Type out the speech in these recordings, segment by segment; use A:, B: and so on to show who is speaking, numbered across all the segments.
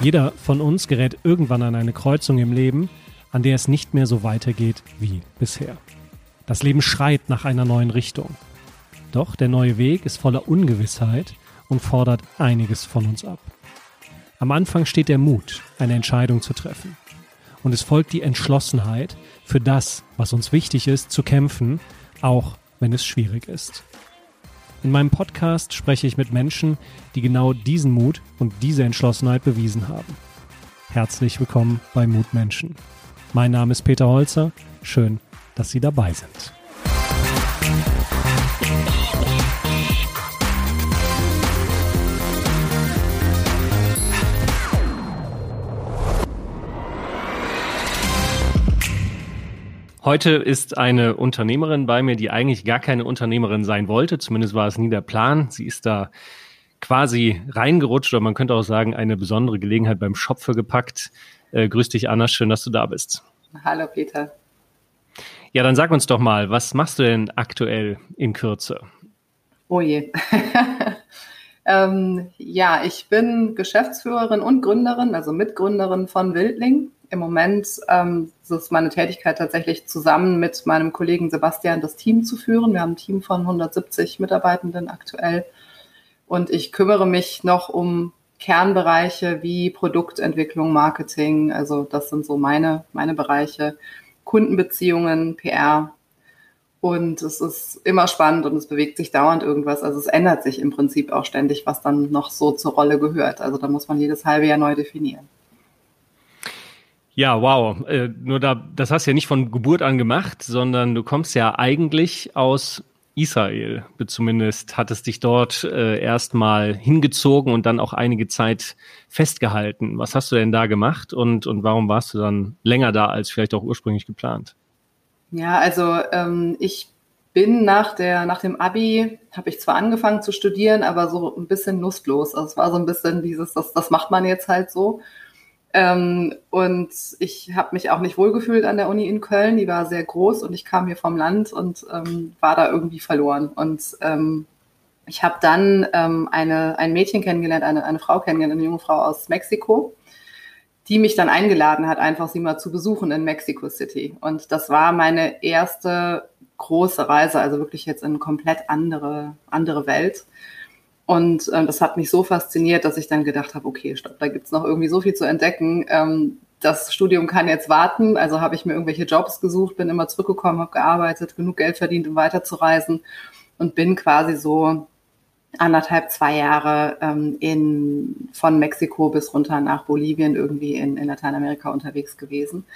A: Jeder von uns gerät irgendwann an eine Kreuzung im Leben, an der es nicht mehr so weitergeht wie bisher. Das Leben schreit nach einer neuen Richtung. Doch der neue Weg ist voller Ungewissheit und fordert einiges von uns ab. Am Anfang steht der Mut, eine Entscheidung zu treffen. Und es folgt die Entschlossenheit, für das, was uns wichtig ist, zu kämpfen, auch wenn es schwierig ist. In meinem Podcast spreche ich mit Menschen, die genau diesen Mut und diese Entschlossenheit bewiesen haben. Herzlich willkommen bei Mutmenschen. Mein Name ist Peter Holzer. Schön, dass Sie dabei sind. Heute ist eine Unternehmerin bei mir, die eigentlich gar keine Unternehmerin sein wollte. Zumindest war es nie der Plan. Sie ist da quasi reingerutscht oder man könnte auch sagen, eine besondere Gelegenheit beim Schopfe gepackt. Äh, grüß dich, Anna. Schön, dass du da bist.
B: Hallo, Peter.
A: Ja, dann sag uns doch mal, was machst du denn aktuell in Kürze?
B: Oh je. ähm, ja, ich bin Geschäftsführerin und Gründerin, also Mitgründerin von Wildling. Im Moment ähm, ist meine Tätigkeit tatsächlich zusammen mit meinem Kollegen Sebastian das Team zu führen. Wir haben ein Team von 170 Mitarbeitenden aktuell. Und ich kümmere mich noch um Kernbereiche wie Produktentwicklung, Marketing. Also das sind so meine, meine Bereiche. Kundenbeziehungen, PR. Und es ist immer spannend und es bewegt sich dauernd irgendwas. Also es ändert sich im Prinzip auch ständig, was dann noch so zur Rolle gehört. Also da muss man jedes halbe Jahr neu definieren.
A: Ja, wow. Äh, nur da, das hast du ja nicht von Geburt an gemacht, sondern du kommst ja eigentlich aus Israel. Zumindest hattest dich dort äh, erstmal hingezogen und dann auch einige Zeit festgehalten. Was hast du denn da gemacht und, und warum warst du dann länger da als vielleicht auch ursprünglich geplant?
B: Ja, also ähm, ich bin nach der nach dem Abi habe ich zwar angefangen zu studieren, aber so ein bisschen lustlos. Also es war so ein bisschen dieses, das, das macht man jetzt halt so. Ähm, und ich habe mich auch nicht wohlgefühlt an der Uni in Köln. Die war sehr groß und ich kam hier vom Land und ähm, war da irgendwie verloren. Und ähm, ich habe dann ähm, eine, ein Mädchen kennengelernt, eine, eine Frau kennengelernt, eine junge Frau aus Mexiko, die mich dann eingeladen hat, einfach sie mal zu besuchen in Mexico City. Und das war meine erste große Reise, also wirklich jetzt in eine komplett andere, andere Welt. Und äh, das hat mich so fasziniert, dass ich dann gedacht habe, okay, stopp, da gibt's noch irgendwie so viel zu entdecken. Ähm, das Studium kann jetzt warten. Also habe ich mir irgendwelche Jobs gesucht, bin immer zurückgekommen, habe gearbeitet, genug Geld verdient, um weiterzureisen und bin quasi so anderthalb, zwei Jahre ähm, in, von Mexiko bis runter nach Bolivien irgendwie in, in Lateinamerika unterwegs gewesen.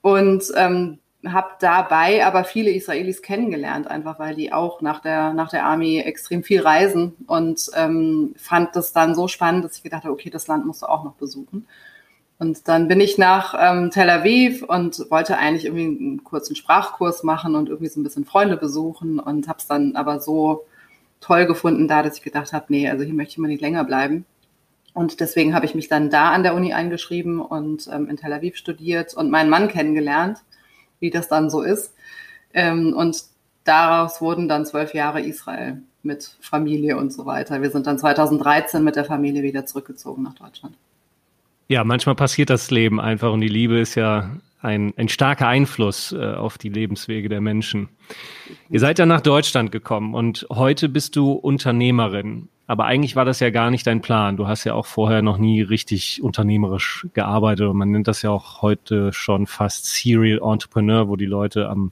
B: Und ähm, habe dabei aber viele Israelis kennengelernt, einfach weil die auch nach der, nach der Army extrem viel reisen und ähm, fand das dann so spannend, dass ich gedacht habe, okay, das Land musst du auch noch besuchen. Und dann bin ich nach ähm, Tel Aviv und wollte eigentlich irgendwie einen kurzen Sprachkurs machen und irgendwie so ein bisschen Freunde besuchen und habe es dann aber so toll gefunden da, dass ich gedacht habe, nee, also hier möchte ich mal nicht länger bleiben. Und deswegen habe ich mich dann da an der Uni eingeschrieben und ähm, in Tel Aviv studiert und meinen Mann kennengelernt wie das dann so ist. Ähm, und daraus wurden dann zwölf Jahre Israel mit Familie und so weiter. Wir sind dann 2013 mit der Familie wieder zurückgezogen nach Deutschland.
A: Ja, manchmal passiert das Leben einfach und die Liebe ist ja ein, ein starker Einfluss äh, auf die Lebenswege der Menschen. Ihr seid dann nach Deutschland gekommen und heute bist du Unternehmerin. Aber eigentlich war das ja gar nicht dein Plan. Du hast ja auch vorher noch nie richtig unternehmerisch gearbeitet und man nennt das ja auch heute schon fast Serial Entrepreneur, wo die Leute am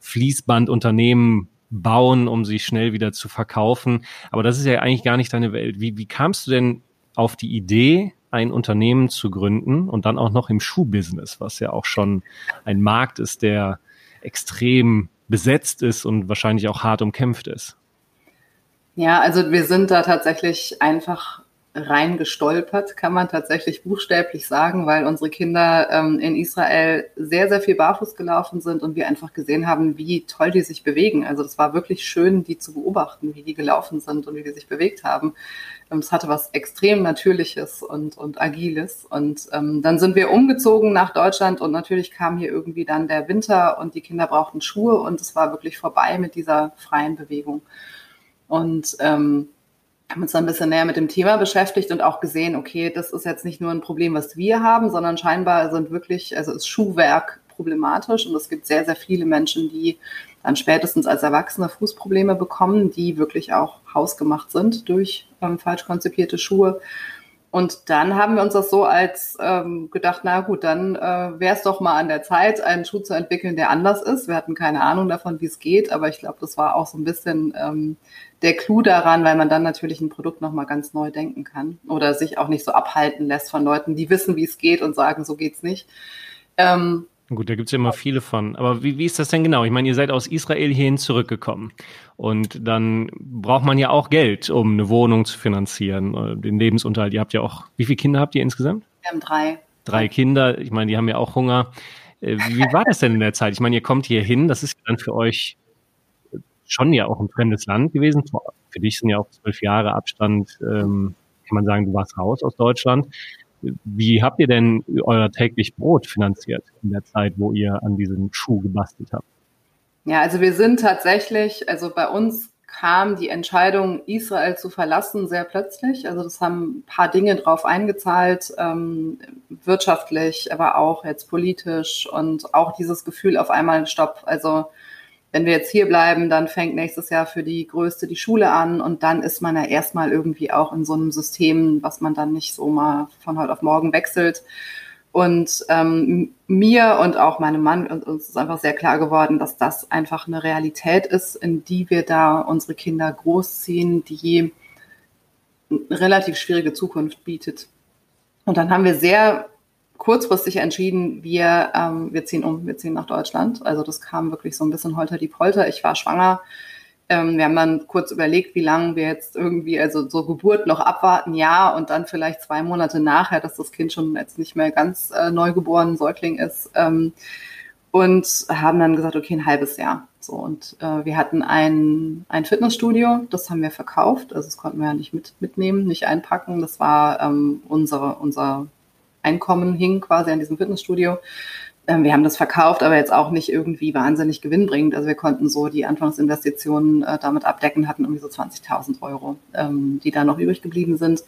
A: Fließband Unternehmen bauen, um sie schnell wieder zu verkaufen. Aber das ist ja eigentlich gar nicht deine Welt. Wie, wie kamst du denn auf die Idee, ein Unternehmen zu gründen und dann auch noch im Schuhbusiness, was ja auch schon ein Markt ist, der extrem besetzt ist und wahrscheinlich auch hart umkämpft ist?
B: Ja, also wir sind da tatsächlich einfach reingestolpert, kann man tatsächlich buchstäblich sagen, weil unsere Kinder ähm, in Israel sehr, sehr viel barfuß gelaufen sind und wir einfach gesehen haben, wie toll die sich bewegen. Also das war wirklich schön, die zu beobachten, wie die gelaufen sind und wie die sich bewegt haben. Ähm, es hatte was extrem Natürliches und, und Agiles. Und ähm, dann sind wir umgezogen nach Deutschland und natürlich kam hier irgendwie dann der Winter und die Kinder brauchten Schuhe und es war wirklich vorbei mit dieser freien Bewegung. Und ähm, haben uns dann ein bisschen näher mit dem Thema beschäftigt und auch gesehen, okay, das ist jetzt nicht nur ein Problem, was wir haben, sondern scheinbar sind wirklich, also ist Schuhwerk problematisch und es gibt sehr, sehr viele Menschen, die dann spätestens als Erwachsene Fußprobleme bekommen, die wirklich auch hausgemacht sind durch ähm, falsch konzipierte Schuhe. Und dann haben wir uns das so als ähm, gedacht, na gut, dann äh, wäre es doch mal an der Zeit, einen Schuh zu entwickeln, der anders ist. Wir hatten keine Ahnung davon, wie es geht, aber ich glaube, das war auch so ein bisschen ähm, der Clou daran, weil man dann natürlich ein Produkt nochmal ganz neu denken kann oder sich auch nicht so abhalten lässt von Leuten, die wissen, wie es geht und sagen, so geht's nicht.
A: Ähm, Gut, da gibt's ja immer viele von. Aber wie, wie ist das denn genau? Ich meine, ihr seid aus Israel hierhin zurückgekommen. Und dann braucht man ja auch Geld, um eine Wohnung zu finanzieren, äh, den Lebensunterhalt. Ihr habt ja auch, wie viele Kinder habt ihr insgesamt?
B: Wir haben drei.
A: Drei Kinder. Ich meine, die haben ja auch Hunger. Äh, wie war das denn in der Zeit? Ich meine, ihr kommt hier hin. Das ist dann für euch schon ja auch ein fremdes Land gewesen. Für dich sind ja auch zwölf Jahre Abstand, ähm, kann man sagen, du warst raus aus Deutschland. Wie habt ihr denn euer täglich Brot finanziert in der Zeit, wo ihr an diesem Schuh gebastelt habt?
B: Ja, also wir sind tatsächlich, also bei uns kam die Entscheidung, Israel zu verlassen, sehr plötzlich. Also das haben ein paar Dinge drauf eingezahlt, ähm, wirtschaftlich, aber auch jetzt politisch und auch dieses Gefühl auf einmal Stopp. Also wenn wir jetzt hier bleiben, dann fängt nächstes Jahr für die Größte die Schule an und dann ist man ja erstmal irgendwie auch in so einem System, was man dann nicht so mal von heute auf morgen wechselt. Und ähm, mir und auch meinem Mann uns ist einfach sehr klar geworden, dass das einfach eine Realität ist, in die wir da unsere Kinder großziehen, die eine relativ schwierige Zukunft bietet. Und dann haben wir sehr kurzfristig entschieden, wir, ähm, wir ziehen um, wir ziehen nach Deutschland. Also das kam wirklich so ein bisschen holter die Polter. Ich war schwanger. Ähm, wir haben dann kurz überlegt, wie lange wir jetzt irgendwie, also so Geburt noch abwarten, ja, und dann vielleicht zwei Monate nachher, dass das Kind schon jetzt nicht mehr ganz äh, neugeboren Säugling ist. Ähm, und haben dann gesagt, okay, ein halbes Jahr. So, und äh, wir hatten ein, ein Fitnessstudio, das haben wir verkauft. Also das konnten wir ja nicht mit, mitnehmen, nicht einpacken. Das war ähm, unsere, unser Einkommen hing quasi an diesem Fitnessstudio. Ähm, wir haben das verkauft, aber jetzt auch nicht irgendwie wahnsinnig gewinnbringend. Also wir konnten so die Anfangsinvestitionen äh, damit abdecken, hatten irgendwie so 20.000 Euro, ähm, die da noch übrig geblieben sind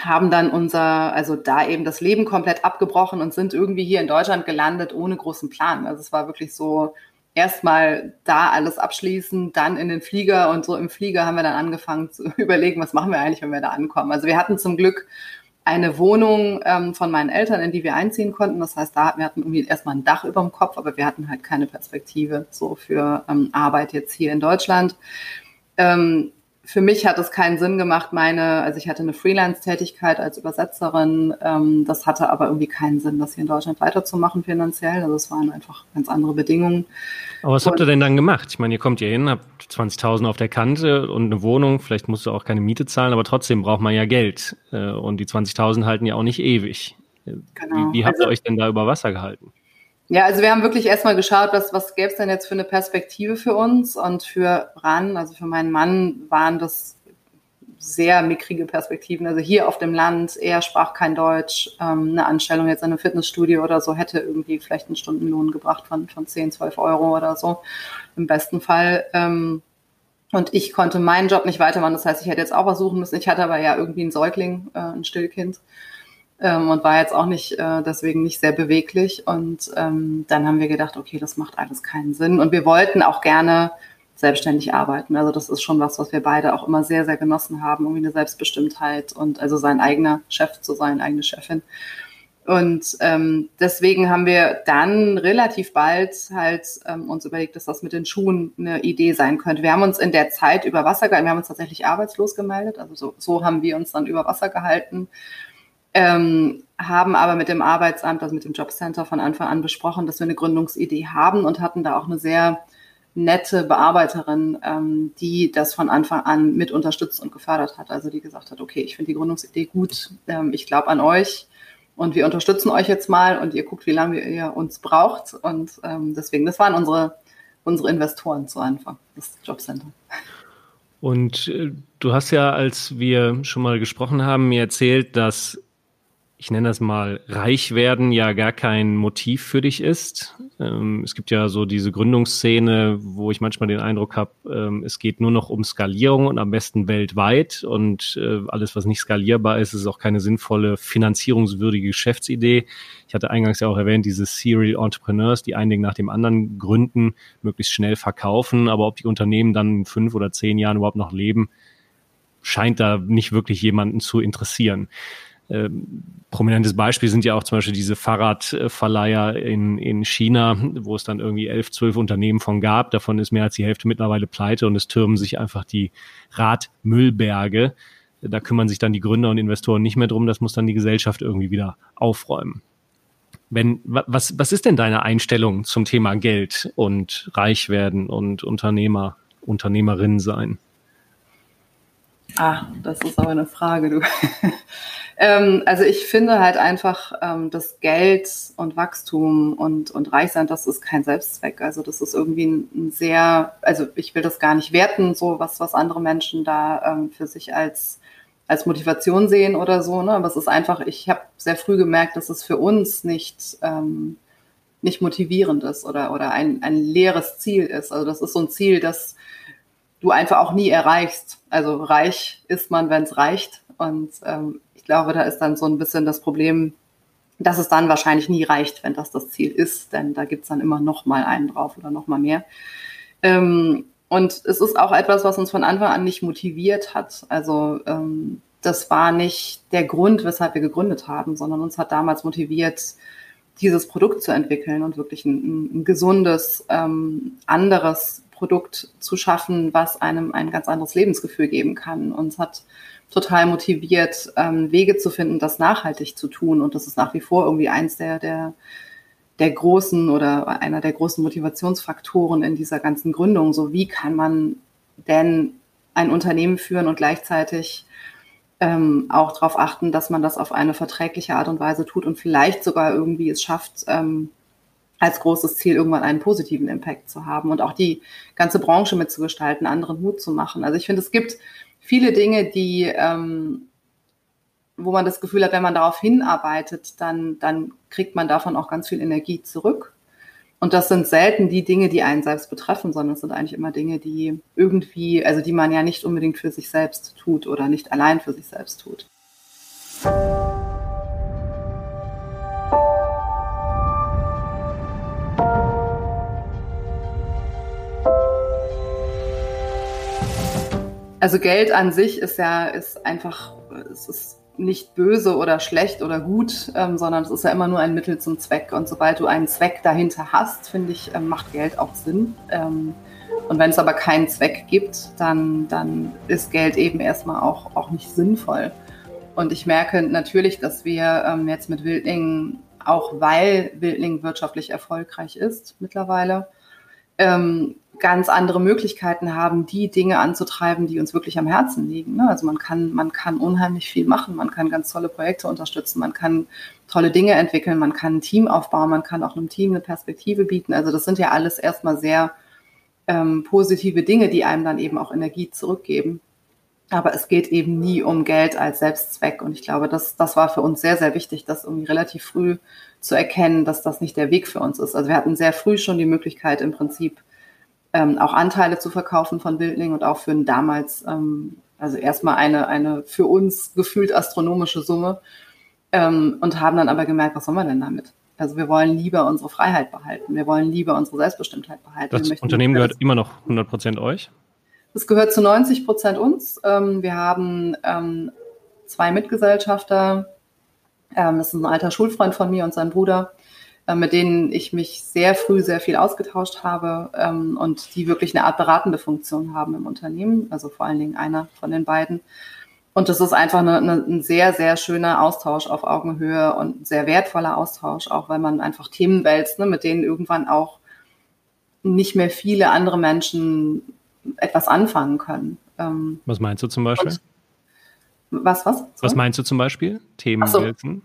B: haben dann unser, also da eben das Leben komplett abgebrochen und sind irgendwie hier in Deutschland gelandet ohne großen Plan. Also es war wirklich so, erstmal da alles abschließen, dann in den Flieger und so im Flieger haben wir dann angefangen zu überlegen, was machen wir eigentlich, wenn wir da ankommen. Also wir hatten zum Glück eine Wohnung ähm, von meinen Eltern, in die wir einziehen konnten. Das heißt, da wir hatten irgendwie erstmal ein Dach über dem Kopf, aber wir hatten halt keine Perspektive so für ähm, Arbeit jetzt hier in Deutschland. Ähm, für mich hat es keinen Sinn gemacht, meine, also ich hatte eine Freelance-Tätigkeit als Übersetzerin, ähm, das hatte aber irgendwie keinen Sinn, das hier in Deutschland weiterzumachen finanziell. Also es waren einfach ganz andere Bedingungen.
A: Aber was und, habt ihr denn dann gemacht? Ich meine, ihr kommt hier hin, habt 20.000 auf der Kante und eine Wohnung, vielleicht musst du auch keine Miete zahlen, aber trotzdem braucht man ja Geld. Äh, und die 20.000 halten ja auch nicht ewig. Genau. Wie, wie habt ihr also, euch denn da über Wasser gehalten?
B: Ja, also wir haben wirklich erstmal geschaut, was, was gäbe es denn jetzt für eine Perspektive für uns und für Ran, also für meinen Mann waren das sehr mickrige Perspektiven. Also hier auf dem Land, er sprach kein Deutsch, ähm, eine Anstellung jetzt in einem Fitnessstudio oder so hätte irgendwie vielleicht einen Stundenlohn gebracht von, von 10, 12 Euro oder so im besten Fall. Ähm, und ich konnte meinen Job nicht weitermachen. Das heißt, ich hätte jetzt auch was suchen müssen. Ich hatte aber ja irgendwie ein Säugling, äh, ein Stillkind ähm, und war jetzt auch nicht äh, deswegen nicht sehr beweglich. Und ähm, dann haben wir gedacht, okay, das macht alles keinen Sinn. Und wir wollten auch gerne selbstständig arbeiten. Also das ist schon was, was wir beide auch immer sehr, sehr genossen haben, irgendwie eine Selbstbestimmtheit und also sein eigener Chef zu sein, eigene Chefin. Und ähm, deswegen haben wir dann relativ bald halt ähm, uns überlegt, dass das mit den Schuhen eine Idee sein könnte. Wir haben uns in der Zeit über Wasser gehalten, wir haben uns tatsächlich arbeitslos gemeldet, also so, so haben wir uns dann über Wasser gehalten ähm, haben aber mit dem Arbeitsamt, also mit dem Jobcenter von Anfang an besprochen, dass wir eine Gründungsidee haben und hatten da auch eine sehr nette Bearbeiterin, ähm, die das von Anfang an mit unterstützt und gefördert hat. Also die gesagt hat, okay, ich finde die Gründungsidee gut, ähm, ich glaube an euch und wir unterstützen euch jetzt mal und ihr guckt, wie lange ihr uns braucht. Und ähm, deswegen, das waren unsere, unsere Investoren zu Anfang, das Jobcenter.
A: Und äh, du hast ja, als wir schon mal gesprochen haben, mir erzählt, dass ich nenne das mal, reich werden ja gar kein Motiv für dich ist. Ähm, es gibt ja so diese Gründungsszene, wo ich manchmal den Eindruck habe, ähm, es geht nur noch um Skalierung und am besten weltweit und äh, alles, was nicht skalierbar ist, ist auch keine sinnvolle finanzierungswürdige Geschäftsidee. Ich hatte eingangs ja auch erwähnt, diese Serial Entrepreneurs, die ein Ding nach dem anderen gründen, möglichst schnell verkaufen, aber ob die Unternehmen dann in fünf oder zehn Jahren überhaupt noch leben, scheint da nicht wirklich jemanden zu interessieren. Ähm, prominentes Beispiel sind ja auch zum Beispiel diese Fahrradverleiher in, in China, wo es dann irgendwie elf, zwölf Unternehmen von gab. Davon ist mehr als die Hälfte mittlerweile pleite und es türmen sich einfach die Radmüllberge. Da kümmern sich dann die Gründer und Investoren nicht mehr drum. Das muss dann die Gesellschaft irgendwie wieder aufräumen. Wenn, was, was ist denn deine Einstellung zum Thema Geld und reich werden und Unternehmer, Unternehmerin sein?
B: Ah, das ist aber eine Frage, du. ähm, also ich finde halt einfach, ähm, das Geld und Wachstum und, und Reichsein, das ist kein Selbstzweck. Also das ist irgendwie ein, ein sehr, also ich will das gar nicht werten, so was, was andere Menschen da ähm, für sich als, als Motivation sehen oder so. Ne? Aber es ist einfach, ich habe sehr früh gemerkt, dass es für uns nicht, ähm, nicht motivierend ist oder, oder ein, ein leeres Ziel ist. Also das ist so ein Ziel, das du einfach auch nie erreichst. Also reich ist man, wenn es reicht. Und ähm, ich glaube, da ist dann so ein bisschen das Problem, dass es dann wahrscheinlich nie reicht, wenn das das Ziel ist, denn da gibt's dann immer noch mal einen drauf oder noch mal mehr. Ähm, und es ist auch etwas, was uns von Anfang an nicht motiviert hat. Also ähm, das war nicht der Grund, weshalb wir gegründet haben, sondern uns hat damals motiviert, dieses Produkt zu entwickeln und wirklich ein, ein gesundes, ähm, anderes Produkt zu schaffen, was einem ein ganz anderes Lebensgefühl geben kann. Uns hat total motiviert, ähm, Wege zu finden, das nachhaltig zu tun. Und das ist nach wie vor irgendwie eins der, der, der großen oder einer der großen Motivationsfaktoren in dieser ganzen Gründung. So wie kann man denn ein Unternehmen führen und gleichzeitig ähm, auch darauf achten, dass man das auf eine verträgliche Art und Weise tut und vielleicht sogar irgendwie es schafft, ähm, als großes Ziel, irgendwann einen positiven Impact zu haben und auch die ganze Branche mitzugestalten, anderen Mut zu machen. Also ich finde, es gibt viele Dinge, die, ähm, wo man das Gefühl hat, wenn man darauf hinarbeitet, dann, dann kriegt man davon auch ganz viel Energie zurück. Und das sind selten die Dinge, die einen selbst betreffen, sondern es sind eigentlich immer Dinge, die irgendwie, also die man ja nicht unbedingt für sich selbst tut oder nicht allein für sich selbst tut. Also Geld an sich ist ja ist einfach, es ist nicht böse oder schlecht oder gut, ähm, sondern es ist ja immer nur ein Mittel zum Zweck. Und sobald du einen Zweck dahinter hast, finde ich, ähm, macht Geld auch Sinn. Ähm, und wenn es aber keinen Zweck gibt, dann, dann ist Geld eben erstmal auch, auch nicht sinnvoll. Und ich merke natürlich, dass wir ähm, jetzt mit Wildling, auch weil Wildling wirtschaftlich erfolgreich ist mittlerweile, ähm, ganz andere Möglichkeiten haben, die Dinge anzutreiben, die uns wirklich am Herzen liegen. Ne? Also man kann, man kann unheimlich viel machen, man kann ganz tolle Projekte unterstützen, man kann tolle Dinge entwickeln, man kann ein Team aufbauen, man kann auch einem Team eine Perspektive bieten. Also das sind ja alles erstmal sehr ähm, positive Dinge, die einem dann eben auch Energie zurückgeben. Aber es geht eben nie um Geld als Selbstzweck. Und ich glaube, das, das war für uns sehr, sehr wichtig, das irgendwie relativ früh zu erkennen, dass das nicht der Weg für uns ist. Also wir hatten sehr früh schon die Möglichkeit, im Prinzip ähm, auch Anteile zu verkaufen von Wildling und auch für ein damals, ähm, also erstmal eine, eine für uns gefühlt astronomische Summe ähm, und haben dann aber gemerkt, was sollen wir denn damit? Also wir wollen lieber unsere Freiheit behalten, wir wollen lieber unsere Selbstbestimmtheit behalten.
A: Das Unternehmen gehört immer noch 100 Prozent euch?
B: Es gehört zu 90 Prozent uns. Ähm, wir haben ähm, zwei Mitgesellschafter. Ähm, das ist ein alter Schulfreund von mir und sein Bruder. Äh, mit denen ich mich sehr früh sehr viel ausgetauscht habe ähm, und die wirklich eine Art beratende Funktion haben im Unternehmen, also vor allen Dingen einer von den beiden. Und das ist einfach eine, eine, ein sehr, sehr schöner Austausch auf Augenhöhe und sehr wertvoller Austausch, auch weil man einfach Themen wälzt, ne, mit denen irgendwann auch nicht mehr viele andere Menschen etwas anfangen können.
A: Ähm, was meinst du zum Beispiel?
B: Was, was?
A: Was meinst du zum Beispiel? Themen so. wälzen?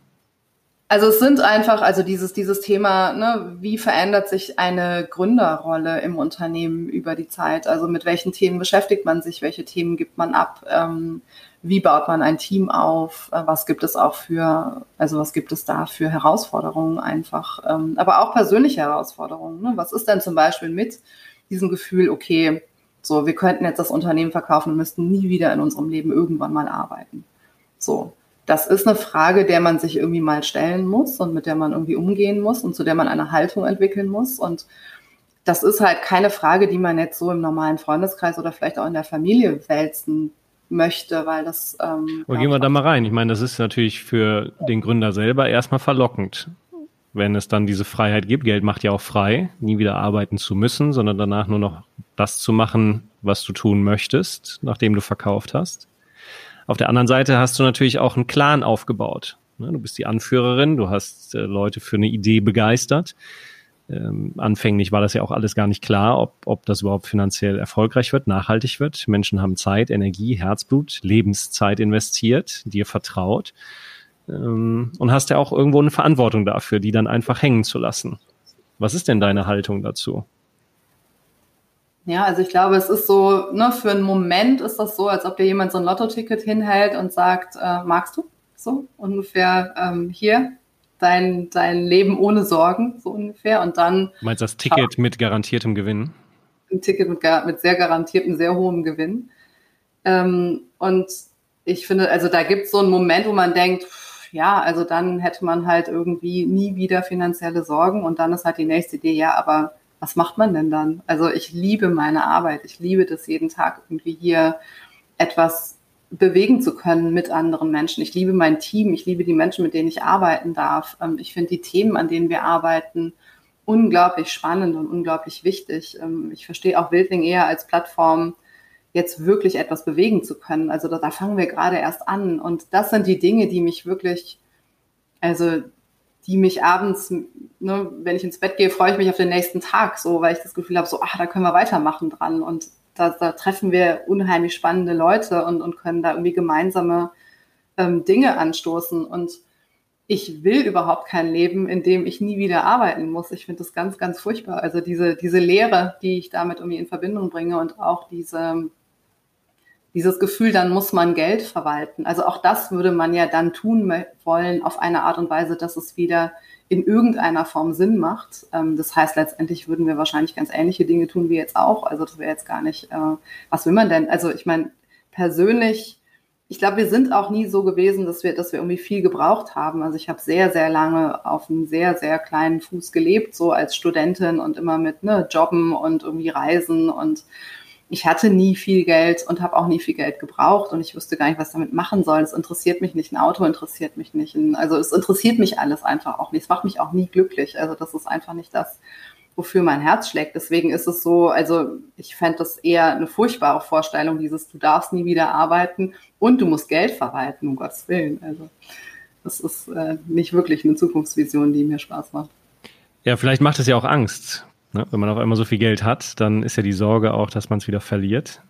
B: Also es sind einfach, also dieses, dieses Thema, ne, wie verändert sich eine Gründerrolle im Unternehmen über die Zeit? Also mit welchen Themen beschäftigt man sich, welche Themen gibt man ab? Ähm, wie baut man ein Team auf, äh, was gibt es auch für, also was gibt es da für Herausforderungen einfach, ähm, aber auch persönliche Herausforderungen. Ne? Was ist denn zum Beispiel mit diesem Gefühl, okay, so, wir könnten jetzt das Unternehmen verkaufen und müssten nie wieder in unserem Leben irgendwann mal arbeiten. So, das ist eine Frage, der man sich irgendwie mal stellen muss und mit der man irgendwie umgehen muss und zu der man eine Haltung entwickeln muss. Und das ist halt keine Frage, die man jetzt so im normalen Freundeskreis oder vielleicht auch in der Familie wälzen möchte, weil das.
A: Ähm, Aber gehen wir da mal rein. Ich meine, das ist natürlich für den Gründer selber erstmal verlockend, wenn es dann diese Freiheit gibt. Geld macht ja auch frei, nie wieder arbeiten zu müssen, sondern danach nur noch das zu machen, was du tun möchtest, nachdem du verkauft hast. Auf der anderen Seite hast du natürlich auch einen Clan aufgebaut. Ne, du bist die Anführerin, du hast äh, Leute für eine Idee begeistert ähm, anfänglich war das ja auch alles gar nicht klar, ob, ob das überhaupt finanziell erfolgreich wird, nachhaltig wird. Menschen haben Zeit, Energie, Herzblut, Lebenszeit investiert, dir vertraut ähm, und hast ja auch irgendwo eine Verantwortung dafür, die dann einfach hängen zu lassen. Was ist denn deine Haltung dazu?
B: Ja, also ich glaube, es ist so, ne, für einen Moment ist das so, als ob dir jemand so ein Lotto-Ticket hinhält und sagt, äh, magst du? So ungefähr ähm, hier, dein, dein Leben ohne Sorgen, so ungefähr. Und dann.
A: Du meinst das Ticket mit garantiertem Gewinn?
B: Ein Ticket mit, mit sehr garantiertem, sehr hohem Gewinn. Ähm, und ich finde, also da gibt es so einen Moment, wo man denkt, ja, also dann hätte man halt irgendwie nie wieder finanzielle Sorgen und dann ist halt die nächste Idee, ja, aber was macht man denn dann? Also ich liebe meine Arbeit, ich liebe das jeden Tag irgendwie hier etwas bewegen zu können mit anderen Menschen. Ich liebe mein Team, ich liebe die Menschen, mit denen ich arbeiten darf. Ähm, ich finde die Themen, an denen wir arbeiten, unglaublich spannend und unglaublich wichtig. Ähm, ich verstehe auch Wildling eher als Plattform, jetzt wirklich etwas bewegen zu können. Also da, da fangen wir gerade erst an. Und das sind die Dinge, die mich wirklich, also die mich abends, ne, wenn ich ins Bett gehe, freue ich mich auf den nächsten Tag, so, weil ich das Gefühl habe, so, ach, da können wir weitermachen dran. Und da, da treffen wir unheimlich spannende Leute und, und können da irgendwie gemeinsame ähm, Dinge anstoßen. Und ich will überhaupt kein Leben, in dem ich nie wieder arbeiten muss. Ich finde das ganz, ganz furchtbar. Also diese, diese Lehre, die ich damit irgendwie in Verbindung bringe und auch diese, dieses Gefühl, dann muss man Geld verwalten. Also auch das würde man ja dann tun wollen auf eine Art und Weise, dass es wieder in irgendeiner Form Sinn macht. Ähm, das heißt, letztendlich würden wir wahrscheinlich ganz ähnliche Dinge tun wie jetzt auch. Also das wäre jetzt gar nicht, äh, was will man denn? Also ich meine, persönlich, ich glaube, wir sind auch nie so gewesen, dass wir, dass wir irgendwie viel gebraucht haben. Also ich habe sehr, sehr lange auf einem sehr, sehr kleinen Fuß gelebt, so als Studentin und immer mit ne, Jobben und irgendwie Reisen und ich hatte nie viel Geld und habe auch nie viel Geld gebraucht und ich wusste gar nicht, was damit machen soll. Es interessiert mich nicht, ein Auto interessiert mich nicht. Also es interessiert mich alles einfach auch nicht. Es macht mich auch nie glücklich. Also das ist einfach nicht das, wofür mein Herz schlägt. Deswegen ist es so, also ich fände das eher eine furchtbare Vorstellung, dieses du darfst nie wieder arbeiten und du musst Geld verwalten, um Gottes Willen. Also das ist äh, nicht wirklich eine Zukunftsvision, die mir Spaß macht.
A: Ja, vielleicht macht es ja auch Angst, Ne? Wenn man auf einmal so viel Geld hat, dann ist ja die Sorge auch, dass man es wieder verliert.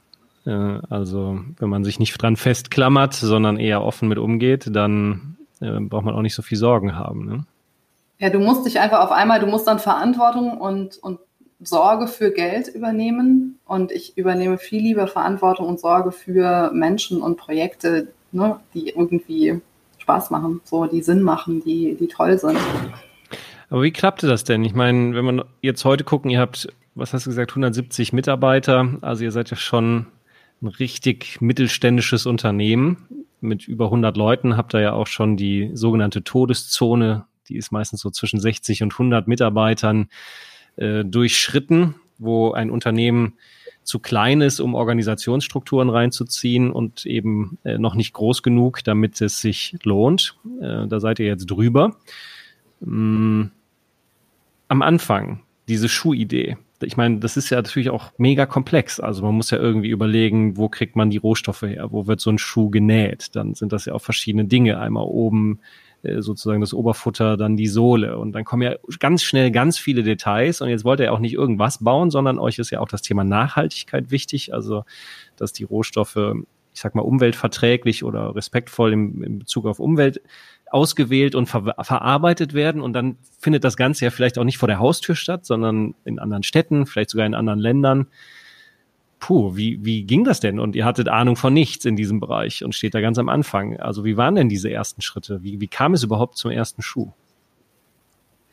A: Äh, also wenn man sich nicht dran festklammert, sondern eher offen mit umgeht, dann äh, braucht man auch nicht so viel Sorgen haben. Ne?
B: Ja, du musst dich einfach auf einmal, du musst dann Verantwortung und, und Sorge für Geld übernehmen. Und ich übernehme viel lieber Verantwortung und Sorge für Menschen und Projekte, ne, die irgendwie Spaß machen, so die Sinn machen, die, die toll sind.
A: Aber wie klappte das denn? Ich meine, wenn man jetzt heute gucken, ihr habt, was hast du gesagt, 170 Mitarbeiter, also ihr seid ja schon ein richtig mittelständisches Unternehmen mit über 100 Leuten, habt da ja auch schon die sogenannte Todeszone, die ist meistens so zwischen 60 und 100 Mitarbeitern äh, durchschritten, wo ein Unternehmen zu klein ist, um Organisationsstrukturen reinzuziehen und eben äh, noch nicht groß genug, damit es sich lohnt. Äh, da seid ihr jetzt drüber. Mm, am Anfang, diese Schuhidee, ich meine, das ist ja natürlich auch mega komplex. Also man muss ja irgendwie überlegen, wo kriegt man die Rohstoffe her, wo wird so ein Schuh genäht. Dann sind das ja auch verschiedene Dinge. Einmal oben äh, sozusagen das Oberfutter, dann die Sohle. Und dann kommen ja ganz schnell ganz viele Details. Und jetzt wollt ihr auch nicht irgendwas bauen, sondern euch ist ja auch das Thema Nachhaltigkeit wichtig. Also, dass die Rohstoffe, ich sag mal, umweltverträglich oder respektvoll im, in Bezug auf Umwelt ausgewählt und ver verarbeitet werden und dann findet das Ganze ja vielleicht auch nicht vor der Haustür statt, sondern in anderen Städten, vielleicht sogar in anderen Ländern. puh, wie, wie ging das denn? Und ihr hattet Ahnung von nichts in diesem Bereich und steht da ganz am Anfang. Also wie waren denn diese ersten Schritte? Wie, wie kam es überhaupt zum ersten Schuh?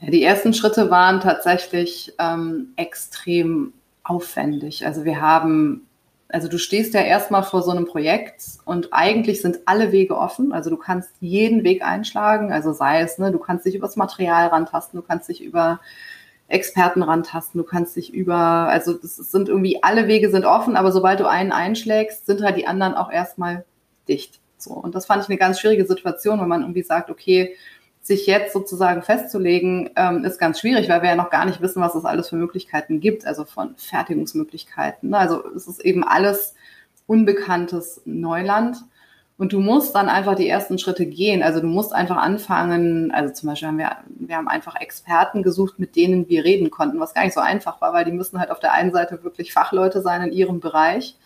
B: Ja, die ersten Schritte waren tatsächlich ähm, extrem aufwendig. Also wir haben, also du stehst ja erstmal vor so einem Projekt und eigentlich sind alle Wege offen. Also du kannst jeden Weg einschlagen. Also sei es, ne, du kannst dich übers Material rantasten, du kannst dich über Experten rantasten, du kannst dich über, also das sind irgendwie, alle Wege sind offen, aber sobald du einen einschlägst, sind halt die anderen auch erstmal dicht. So. Und das fand ich eine ganz schwierige Situation, wenn man irgendwie sagt, okay, sich jetzt sozusagen festzulegen, ähm, ist ganz schwierig, weil wir ja noch gar nicht wissen, was es alles für Möglichkeiten gibt, also von Fertigungsmöglichkeiten. Ne? Also es ist eben alles unbekanntes Neuland. Und du musst dann einfach die ersten Schritte gehen. Also du musst einfach anfangen, also zum Beispiel haben wir, wir haben einfach Experten gesucht, mit denen wir reden konnten, was gar nicht so einfach war, weil die müssen halt auf der einen Seite wirklich Fachleute sein in ihrem Bereich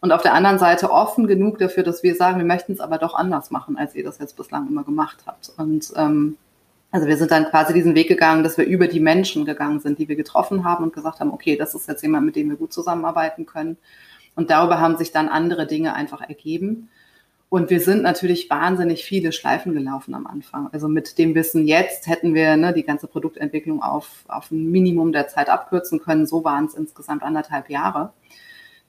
B: und auf der anderen Seite offen genug dafür, dass wir sagen, wir möchten es aber doch anders machen, als ihr das jetzt bislang immer gemacht habt. Und ähm, also wir sind dann quasi diesen Weg gegangen, dass wir über die Menschen gegangen sind, die wir getroffen haben und gesagt haben, okay, das ist jetzt jemand, mit dem wir gut zusammenarbeiten können. Und darüber haben sich dann andere Dinge einfach ergeben. Und wir sind natürlich wahnsinnig viele Schleifen gelaufen am Anfang. Also mit dem Wissen jetzt hätten wir ne, die ganze Produktentwicklung auf, auf ein Minimum der Zeit abkürzen können. So waren es insgesamt anderthalb Jahre.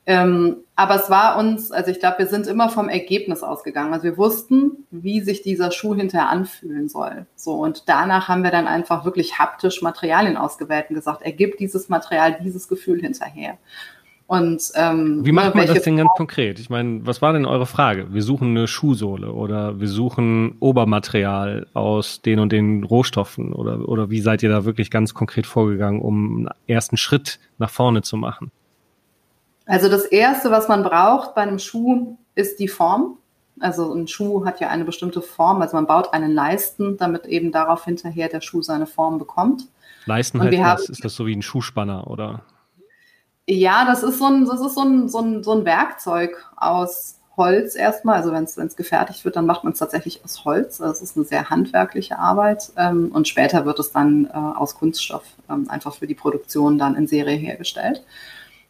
B: Ähm, aber es war uns, also ich glaube, wir sind immer vom Ergebnis ausgegangen. Also wir wussten, wie sich dieser Schuh hinterher anfühlen soll. So und danach haben wir dann einfach wirklich haptisch Materialien ausgewählt und gesagt, ergibt dieses Material dieses Gefühl hinterher.
A: Und ähm, wie macht man das denn ganz konkret? Ich meine, was war denn eure Frage? Wir suchen eine Schuhsohle oder wir suchen Obermaterial aus den und den Rohstoffen oder oder wie seid ihr da wirklich ganz konkret vorgegangen, um einen ersten Schritt nach vorne zu machen?
B: Also das erste, was man braucht bei einem Schuh, ist die Form. Also ein Schuh hat ja eine bestimmte Form, also man baut einen Leisten, damit eben darauf hinterher der Schuh seine Form bekommt.
A: Leisten heißt das, ist das so wie ein Schuhspanner oder?
B: Ja, das ist so ein, das ist so ein, so ein, so ein Werkzeug aus Holz erstmal. Also wenn es gefertigt wird, dann macht man es tatsächlich aus Holz. Das ist eine sehr handwerkliche Arbeit. Ähm, und später wird es dann äh, aus Kunststoff ähm, einfach für die Produktion dann in Serie hergestellt.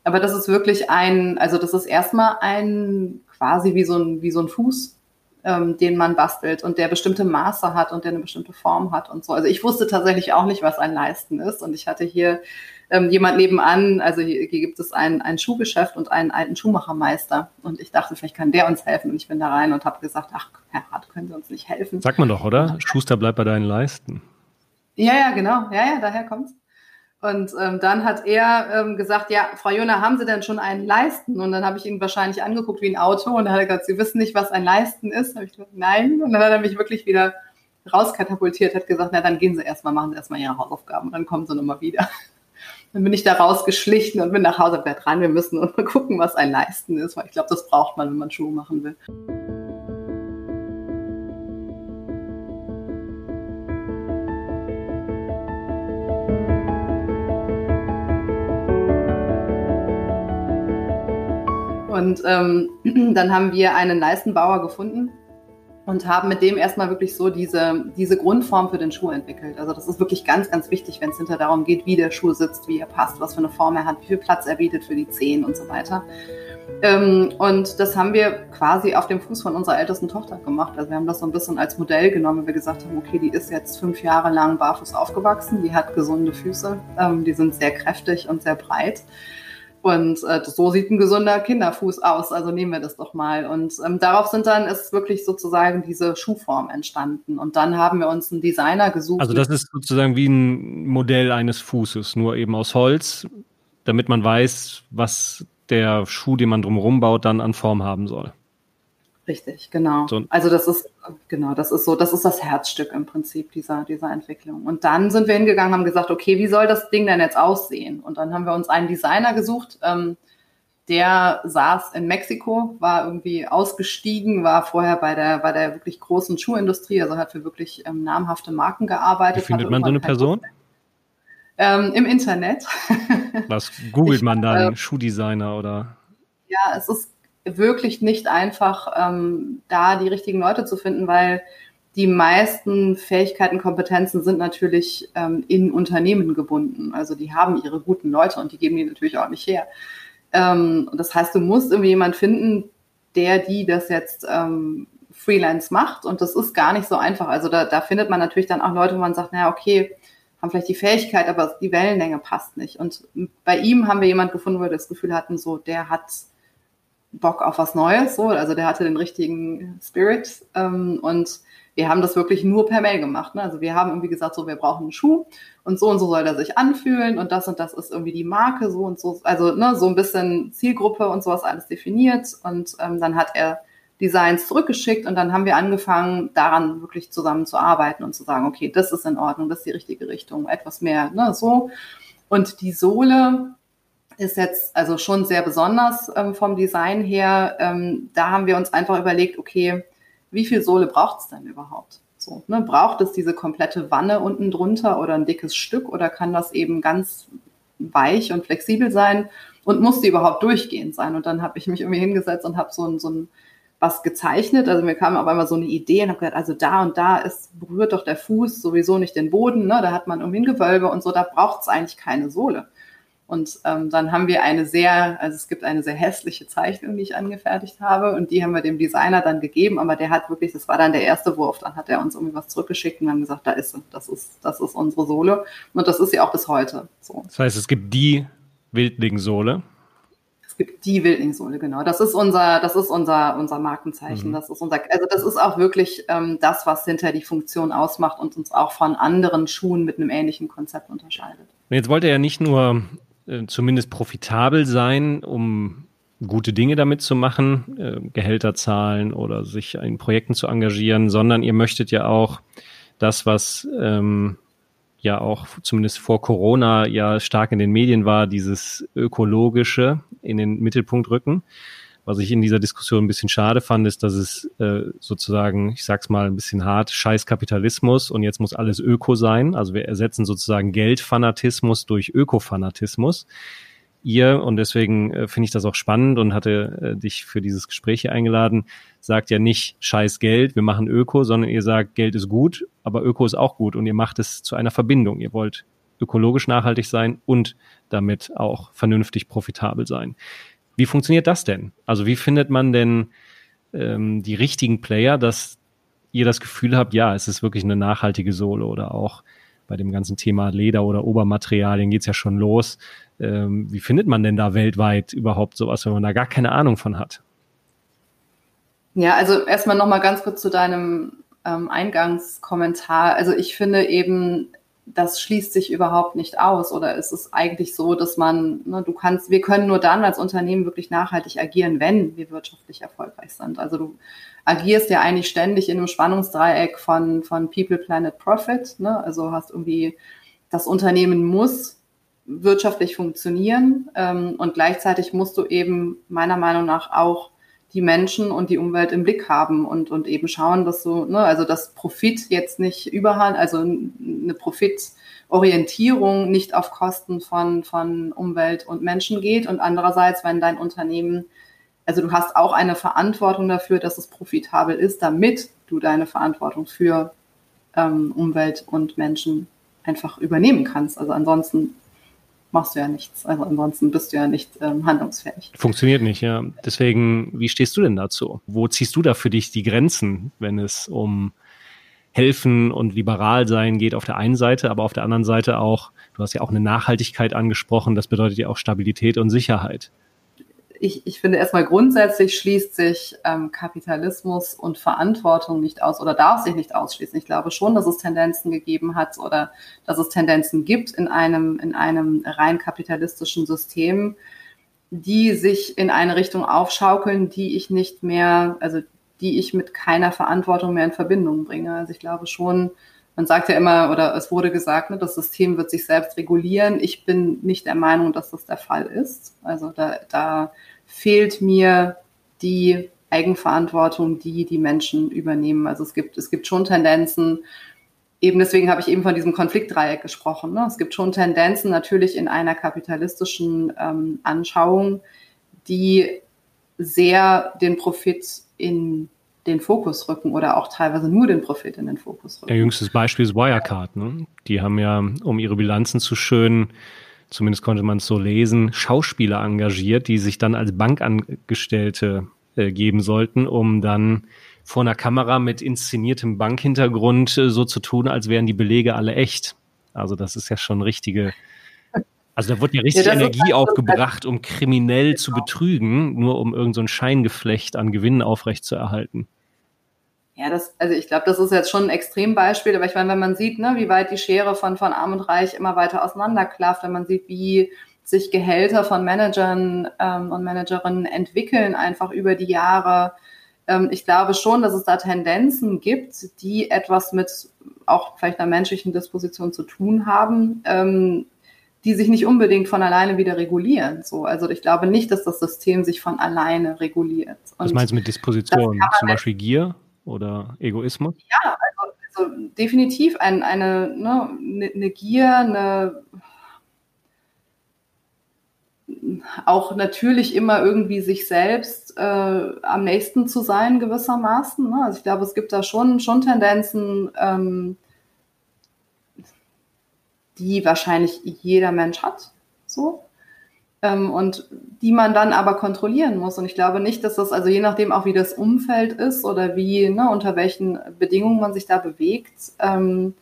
B: Aber das ist wirklich ein, also das ist erstmal ein quasi wie so ein, wie so ein Fuß, ähm, den man bastelt und der bestimmte Maße hat und der eine bestimmte Form hat und so. Also ich wusste tatsächlich auch nicht, was ein Leisten ist. Und ich hatte hier ähm, jemand nebenan, also hier, hier gibt es ein, ein Schuhgeschäft und einen alten Schuhmachermeister. Und ich dachte, vielleicht kann der uns helfen. Und ich bin da rein und habe gesagt, ach, Herr Hart, können Sie uns nicht helfen?
A: Sagt man doch, oder? Schuster bleibt bei deinen Leisten.
B: Ja, ja, genau. Ja, ja, daher kommt's. Und ähm, dann hat er ähm, gesagt, ja, Frau Jona, haben Sie denn schon einen Leisten? Und dann habe ich ihn wahrscheinlich angeguckt wie ein Auto und dann hat er gesagt, Sie wissen nicht, was ein Leisten ist. Habe ich gesagt, nein. Und dann hat er mich wirklich wieder rauskatapultiert, hat gesagt, na dann gehen Sie erstmal, machen Sie erstmal Ihre Hausaufgaben und dann kommen Sie nochmal wieder. Dann bin ich da rausgeschlichen und bin nach Hause und dran, wir müssen und mal gucken, was ein Leisten ist, weil ich glaube, das braucht man, wenn man Schuhe machen will. Und ähm, dann haben wir einen Leistenbauer gefunden und haben mit dem erstmal wirklich so diese, diese Grundform für den Schuh entwickelt. Also das ist wirklich ganz, ganz wichtig, wenn es hinter darum geht, wie der Schuh sitzt, wie er passt, was für eine Form er hat, wie viel Platz er bietet für die Zehen und so weiter. Ähm, und das haben wir quasi auf dem Fuß von unserer ältesten Tochter gemacht. Also wir haben das so ein bisschen als Modell genommen, weil wir gesagt haben, okay, die ist jetzt fünf Jahre lang barfuß aufgewachsen, die hat gesunde Füße, ähm, die sind sehr kräftig und sehr breit. Und äh, so sieht ein gesunder Kinderfuß aus, also nehmen wir das doch mal. Und ähm, darauf sind dann ist wirklich sozusagen diese Schuhform entstanden. Und dann haben wir uns einen Designer gesucht.
A: Also das ist sozusagen wie ein Modell eines Fußes, nur eben aus Holz, damit man weiß, was der Schuh, den man drumherum baut, dann an Form haben soll.
B: Richtig, genau. So. Also das ist, genau, das ist so, das ist das Herzstück im Prinzip dieser, dieser Entwicklung. Und dann sind wir hingegangen, haben gesagt, okay, wie soll das Ding denn jetzt aussehen? Und dann haben wir uns einen Designer gesucht, ähm, der saß in Mexiko, war irgendwie ausgestiegen, war vorher bei der, bei der wirklich großen Schuhindustrie, also hat für wirklich ähm, namhafte Marken gearbeitet.
A: Wie findet man so eine Person?
B: Ähm, Im Internet.
A: Was googelt man dann? Äh, Schuhdesigner oder?
B: Ja, es ist wirklich nicht einfach, ähm, da die richtigen Leute zu finden, weil die meisten Fähigkeiten, Kompetenzen sind natürlich ähm, in Unternehmen gebunden. Also die haben ihre guten Leute und die geben die natürlich auch nicht her. Ähm, das heißt, du musst irgendwie jemand finden, der, die das jetzt ähm, Freelance macht. Und das ist gar nicht so einfach. Also da, da findet man natürlich dann auch Leute, wo man sagt, naja, okay, haben vielleicht die Fähigkeit, aber die Wellenlänge passt nicht. Und bei ihm haben wir jemand gefunden, wo wir das Gefühl hatten, so, der hat Bock auf was Neues, so, also der hatte den richtigen Spirit. Ähm, und wir haben das wirklich nur per Mail gemacht. Ne? Also wir haben irgendwie gesagt, so, wir brauchen einen Schuh und so und so soll er sich anfühlen und das und das ist irgendwie die Marke, so und so. Also ne, so ein bisschen Zielgruppe und sowas alles definiert. Und ähm, dann hat er Designs zurückgeschickt und dann haben wir angefangen, daran wirklich zusammen zu arbeiten und zu sagen, okay, das ist in Ordnung, das ist die richtige Richtung, etwas mehr, ne, so. Und die Sohle ist jetzt also schon sehr besonders ähm, vom Design her. Ähm, da haben wir uns einfach überlegt, okay, wie viel Sohle braucht es denn überhaupt? So, ne, braucht es diese komplette Wanne unten drunter oder ein dickes Stück oder kann das eben ganz weich und flexibel sein und muss die überhaupt durchgehend sein? Und dann habe ich mich irgendwie hingesetzt und habe so ein, so ein was gezeichnet. Also mir kam auf einmal so eine Idee und habe gedacht, also da und da ist, berührt doch der Fuß sowieso nicht den Boden, ne? da hat man irgendwie ein Gewölbe und so, da braucht es eigentlich keine Sohle. Und ähm, dann haben wir eine sehr, also es gibt eine sehr hässliche Zeichnung, die ich angefertigt habe und die haben wir dem Designer dann gegeben, aber der hat wirklich, das war dann der erste Wurf, dann hat er uns irgendwie was zurückgeschickt und haben gesagt, da ist sie, das ist, das ist unsere Sohle und das ist sie auch bis heute. So.
A: Das heißt, es gibt die Wildling-Sohle
B: es gibt die Wildlingssohle, genau. Das ist unser, das ist unser, unser Markenzeichen. Mhm. Das ist unser, also das ist auch wirklich ähm, das, was hinter die Funktion ausmacht und uns auch von anderen Schuhen mit einem ähnlichen Konzept unterscheidet.
A: Jetzt wollte er ja nicht nur äh, zumindest profitabel sein, um gute Dinge damit zu machen, äh, Gehälter zahlen oder sich in Projekten zu engagieren, sondern ihr möchtet ja auch das, was ähm, ja auch zumindest vor Corona ja stark in den Medien war, dieses ökologische in den Mittelpunkt rücken. Was ich in dieser Diskussion ein bisschen schade fand, ist, dass es äh, sozusagen, ich sag's mal ein bisschen hart, scheiß Kapitalismus und jetzt muss alles Öko sein. Also wir ersetzen sozusagen Geldfanatismus durch Ökofanatismus ihr, und deswegen äh, finde ich das auch spannend und hatte äh, dich für dieses Gespräch hier eingeladen, sagt ja nicht scheiß Geld, wir machen Öko, sondern ihr sagt, Geld ist gut, aber Öko ist auch gut und ihr macht es zu einer Verbindung. Ihr wollt ökologisch nachhaltig sein und damit auch vernünftig profitabel sein. Wie funktioniert das denn? Also wie findet man denn ähm, die richtigen Player, dass ihr das Gefühl habt, ja, es ist wirklich eine nachhaltige Sohle oder auch bei dem ganzen Thema Leder oder Obermaterialien geht's ja schon los. Ähm, wie findet man denn da weltweit überhaupt sowas, wenn man da gar keine Ahnung von hat?
B: Ja, also erstmal nochmal ganz kurz zu deinem ähm, Eingangskommentar. Also ich finde eben, das schließt sich überhaupt nicht aus oder ist es eigentlich so, dass man, ne, du kannst, wir können nur dann als Unternehmen wirklich nachhaltig agieren, wenn wir wirtschaftlich erfolgreich sind. Also du agierst ja eigentlich ständig in einem Spannungsdreieck von, von People, Planet, Profit. Ne? Also hast irgendwie, das Unternehmen muss wirtschaftlich funktionieren ähm, und gleichzeitig musst du eben meiner Meinung nach auch die Menschen und die Umwelt im Blick haben und, und eben schauen, dass du, ne, also dass Profit jetzt nicht überhand, also eine Profitorientierung nicht auf Kosten von, von Umwelt und Menschen geht und andererseits, wenn dein Unternehmen also du hast auch eine Verantwortung dafür, dass es profitabel ist, damit du deine Verantwortung für ähm, Umwelt und Menschen einfach übernehmen kannst. Also ansonsten machst du ja nichts. Also ansonsten bist du ja nicht ähm, handlungsfähig.
A: Funktioniert nicht, ja. Deswegen, wie stehst du denn dazu? Wo ziehst du da für dich die Grenzen, wenn es um helfen und liberal sein geht auf der einen Seite, aber auf der anderen Seite auch, du hast ja auch eine Nachhaltigkeit angesprochen, das bedeutet ja auch Stabilität und Sicherheit
B: ich, ich finde erstmal grundsätzlich schließt sich ähm, Kapitalismus und Verantwortung nicht aus oder darf sich nicht ausschließen. Ich glaube schon, dass es Tendenzen gegeben hat oder dass es Tendenzen gibt in einem, in einem rein kapitalistischen System, die sich in eine Richtung aufschaukeln, die ich nicht mehr, also die ich mit keiner Verantwortung mehr in Verbindung bringe. Also ich glaube schon, man sagt ja immer, oder es wurde gesagt, ne, das System wird sich selbst regulieren. Ich bin nicht der Meinung, dass das der Fall ist. Also da, da fehlt mir die Eigenverantwortung, die die Menschen übernehmen. Also es gibt, es gibt schon Tendenzen, eben deswegen habe ich eben von diesem Konfliktdreieck gesprochen. Ne? Es gibt schon Tendenzen natürlich in einer kapitalistischen ähm, Anschauung, die sehr den Profit in den Fokus rücken oder auch teilweise nur den Profit in den Fokus rücken.
A: Der jüngstes Beispiel ist Wirecard. Ne? Die haben ja, um ihre Bilanzen zu schönen, zumindest konnte man es so lesen, Schauspieler engagiert, die sich dann als Bankangestellte äh, geben sollten, um dann vor einer Kamera mit inszeniertem Bankhintergrund äh, so zu tun, als wären die Belege alle echt. Also das ist ja schon richtige also da wurde ja richtig ja, Energie aufgebracht, um kriminell genau. zu betrügen, nur um irgendein so Scheingeflecht an Gewinnen aufrechtzuerhalten.
B: Ja, das, also ich glaube, das ist jetzt schon ein Extrembeispiel, aber ich meine, wenn man sieht, ne, wie weit die Schere von, von Arm und Reich immer weiter auseinanderklafft, wenn man sieht, wie sich Gehälter von Managern ähm, und Managerinnen entwickeln, einfach über die Jahre. Ähm, ich glaube schon, dass es da Tendenzen gibt, die etwas mit auch vielleicht einer menschlichen Disposition zu tun haben, ähm, die sich nicht unbedingt von alleine wieder regulieren. So, also ich glaube nicht, dass das System sich von alleine reguliert.
A: Und Was meinst du mit Disposition? Zum Beispiel Gier oder Egoismus?
B: Ja, also, also definitiv ein, eine, ne, eine ne Gier, eine auch natürlich immer irgendwie sich selbst äh, am nächsten zu sein gewissermaßen. Ne? Also ich glaube, es gibt da schon, schon Tendenzen, ähm, die wahrscheinlich jeder Mensch hat, so. Ähm, und die man dann aber kontrollieren muss. Und ich glaube nicht, dass das, also je nachdem auch wie das Umfeld ist oder wie, ne, unter welchen Bedingungen man sich da bewegt, ähm,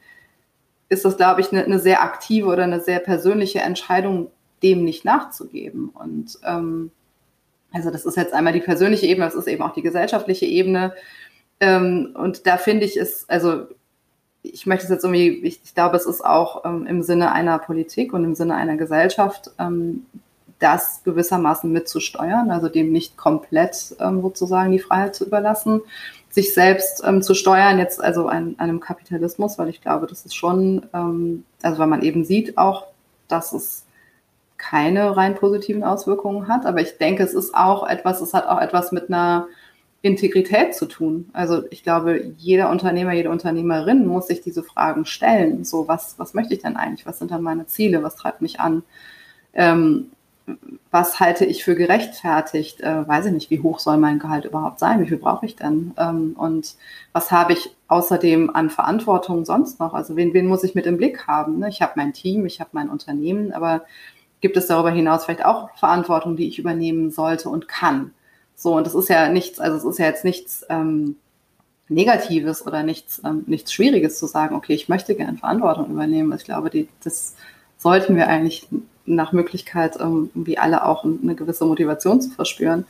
B: ist das, glaube ich, eine, eine sehr aktive oder eine sehr persönliche Entscheidung, dem nicht nachzugeben. Und ähm, also das ist jetzt einmal die persönliche Ebene, das ist eben auch die gesellschaftliche Ebene. Ähm, und da finde ich es, also ich möchte es jetzt irgendwie, ich, ich glaube, es ist auch ähm, im Sinne einer Politik und im Sinne einer Gesellschaft, ähm, das gewissermaßen mitzusteuern, also dem nicht komplett ähm, sozusagen die Freiheit zu überlassen, sich selbst ähm, zu steuern, jetzt also an einem Kapitalismus, weil ich glaube, das ist schon, ähm, also weil man eben sieht auch, dass es keine rein positiven Auswirkungen hat, aber ich denke, es ist auch etwas, es hat auch etwas mit einer Integrität zu tun. Also ich glaube, jeder Unternehmer, jede Unternehmerin muss sich diese Fragen stellen. So, was, was möchte ich denn eigentlich? Was sind dann meine Ziele? Was treibt mich an? Ähm, was halte ich für gerechtfertigt? Äh, weiß ich nicht, wie hoch soll mein Gehalt überhaupt sein? Wie viel brauche ich denn? Ähm, und was habe ich außerdem an Verantwortung sonst noch? Also wen, wen muss ich mit im Blick haben? Ne? Ich habe mein Team, ich habe mein Unternehmen, aber gibt es darüber hinaus vielleicht auch Verantwortung, die ich übernehmen sollte und kann? So, und das ist ja nichts, also es ist ja jetzt nichts ähm, Negatives oder nichts, ähm, nichts Schwieriges zu sagen, okay, ich möchte gerne Verantwortung übernehmen. Ich glaube, die, das sollten wir eigentlich nach Möglichkeit ähm, irgendwie alle auch eine gewisse Motivation zu verspüren.